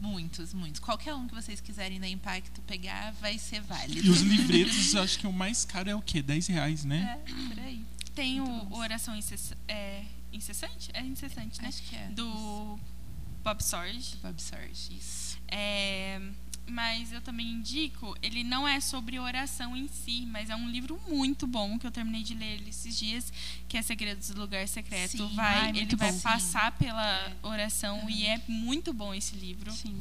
Muitos, muitos. Qualquer um que vocês quiserem dar impacto, pegar, vai ser válido. E os (laughs) livretos, eu acho que o mais caro é o quê? 10 reais, né? É, por aí. Tem o, Muito bom. o Oração Incess é, Incessante? É incessante, né? Acho que é. Do Bob Sorge. Bob Sorge, isso. É, mas eu também indico, ele não é sobre oração em si, mas é um livro muito bom que eu terminei de ler esses dias, que é Segredos do Lugar Secreto. Sim. vai, Ai, ele vai bom. passar pela É. oração e é muito bom esse livro. Sim.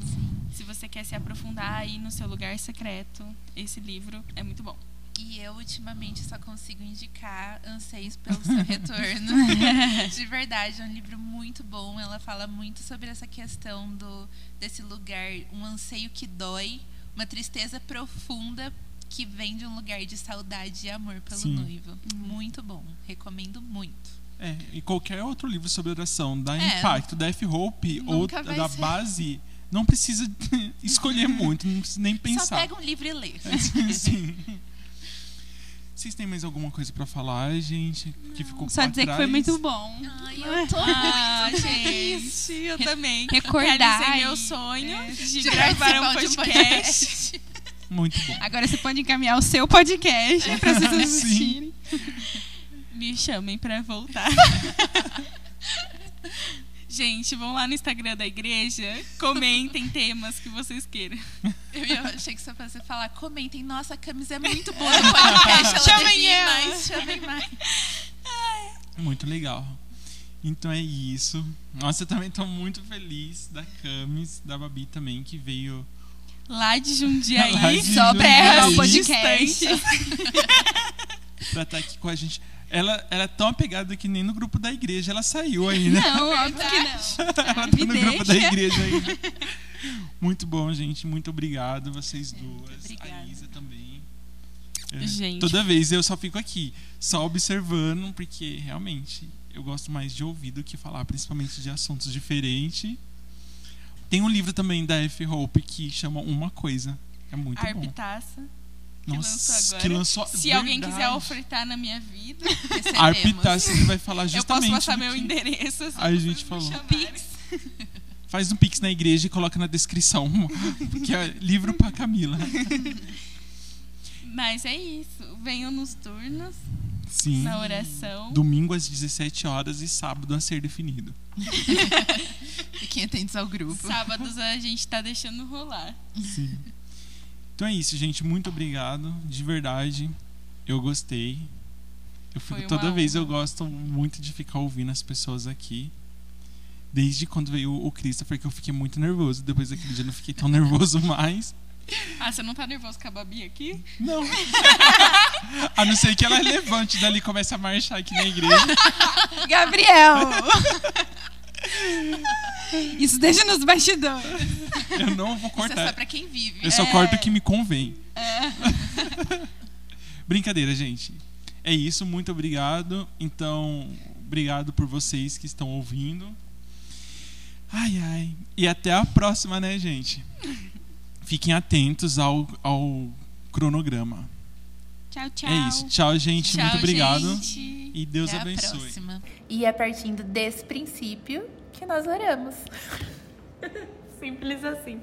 Se você quer se aprofundar aí no seu lugar secreto, esse livro é muito bom. E eu, ultimamente, só consigo indicar Anseios pelo Seu (laughs) Retorno. (laughs) De verdade, é um livro muito bom. Ela fala muito sobre essa questão do, desse lugar, um anseio que dói, uma tristeza profunda que vem de um lugar de saudade e amor pelo Sim. noivo. Muito bom. Recomendo muito. É, e qualquer outro livro sobre oração, da É. Impacto, da F-Hope ou da ser. base, não precisa (laughs) escolher muito, não precisa nem Só pensar. pega um livro e lê. Sim. Vocês têm mais alguma coisa pra falar, gente? Que ficou Só dizer que trás? foi muito bom. Ai, eu tô Ah, muito gente, eu também. Recordar Realizei meu sonho é, de, de gravar um um podcast. Muito bom. Agora você pode encaminhar o seu podcast pra vocês (laughs) assistirem. Me chamem pra voltar. (laughs) Gente, vão lá no Instagram da igreja, comentem (laughs) temas que vocês queiram. Eu ia- achei que você fosse falar, comentem, nossa, a camisa é muito boa no (laughs) podcast. Chamem ela. mais, chamem mais. Muito legal. Então é isso. Nossa, eu também tô muito feliz da Camis, da Babi também, que veio Lá de Jundiaí. Lá de Só pra errar o podcast. (laughs) pra estar aqui com a gente. Ela, ela é tão apegada que nem no grupo da igreja ela saiu ainda. Não, óbvio que não. (laughs) ela tá me no grupo da igreja ainda. (laughs) Muito bom, gente. Muito obrigado, vocês É, duas. A Isa também. É, Gente. Toda vez eu só fico aqui, só observando, porque realmente eu gosto mais de ouvir do que falar, principalmente de assuntos diferentes. Tem um livro também da F. Hope que chama Uma Coisa. É muito bom. Que Nossa, lançou que agora. lançou. Se alguém verdade. quiser ofertar na minha vida, (laughs) Recebemos. Arpitaça, ele vai falar eu posso justamente. passar meu que- endereço. só A gente falou. chamarem. (laughs) Faz um pix na igreja e coloca na descrição. (laughs) que é livro pra Camila. Mas é isso. Venham nos turnos, Sim. na oração. Domingo às 17 horas e sábado a ser definido. Fiquem atentos ao grupo. Sábados a gente tá deixando rolar. Sim. Então é isso, gente. Muito obrigado. De verdade. Eu gostei. Eu fico, toda vez eu honra. gosto muito de ficar ouvindo as pessoas aqui. Desde quando veio o Christopher, que eu fiquei muito nervoso. Depois daquele dia eu não fiquei tão (laughs) nervoso mais. Ah, você não tá nervoso com a Babi aqui? Não. (laughs) a não ser que ela levante dali e comece a marchar aqui na igreja. (laughs) Gabriel! Isso deixa nos bastidores. Eu não vou Isso é cortar. só pra quem vive. Eu só É. corto o que me convém. (laughs) Brincadeira, gente. É isso, muito obrigado. Então, obrigado por vocês que estão ouvindo. Ai, ai. E até a próxima, né, gente? Fiquem atentos ao, ao cronograma. Tchau, tchau. É isso. Tchau, gente. Tchau, muito obrigado. gente. E Deus Até a abençoe. próxima. E é partindo desse princípio que nós oramos. (laughs) Simples assim.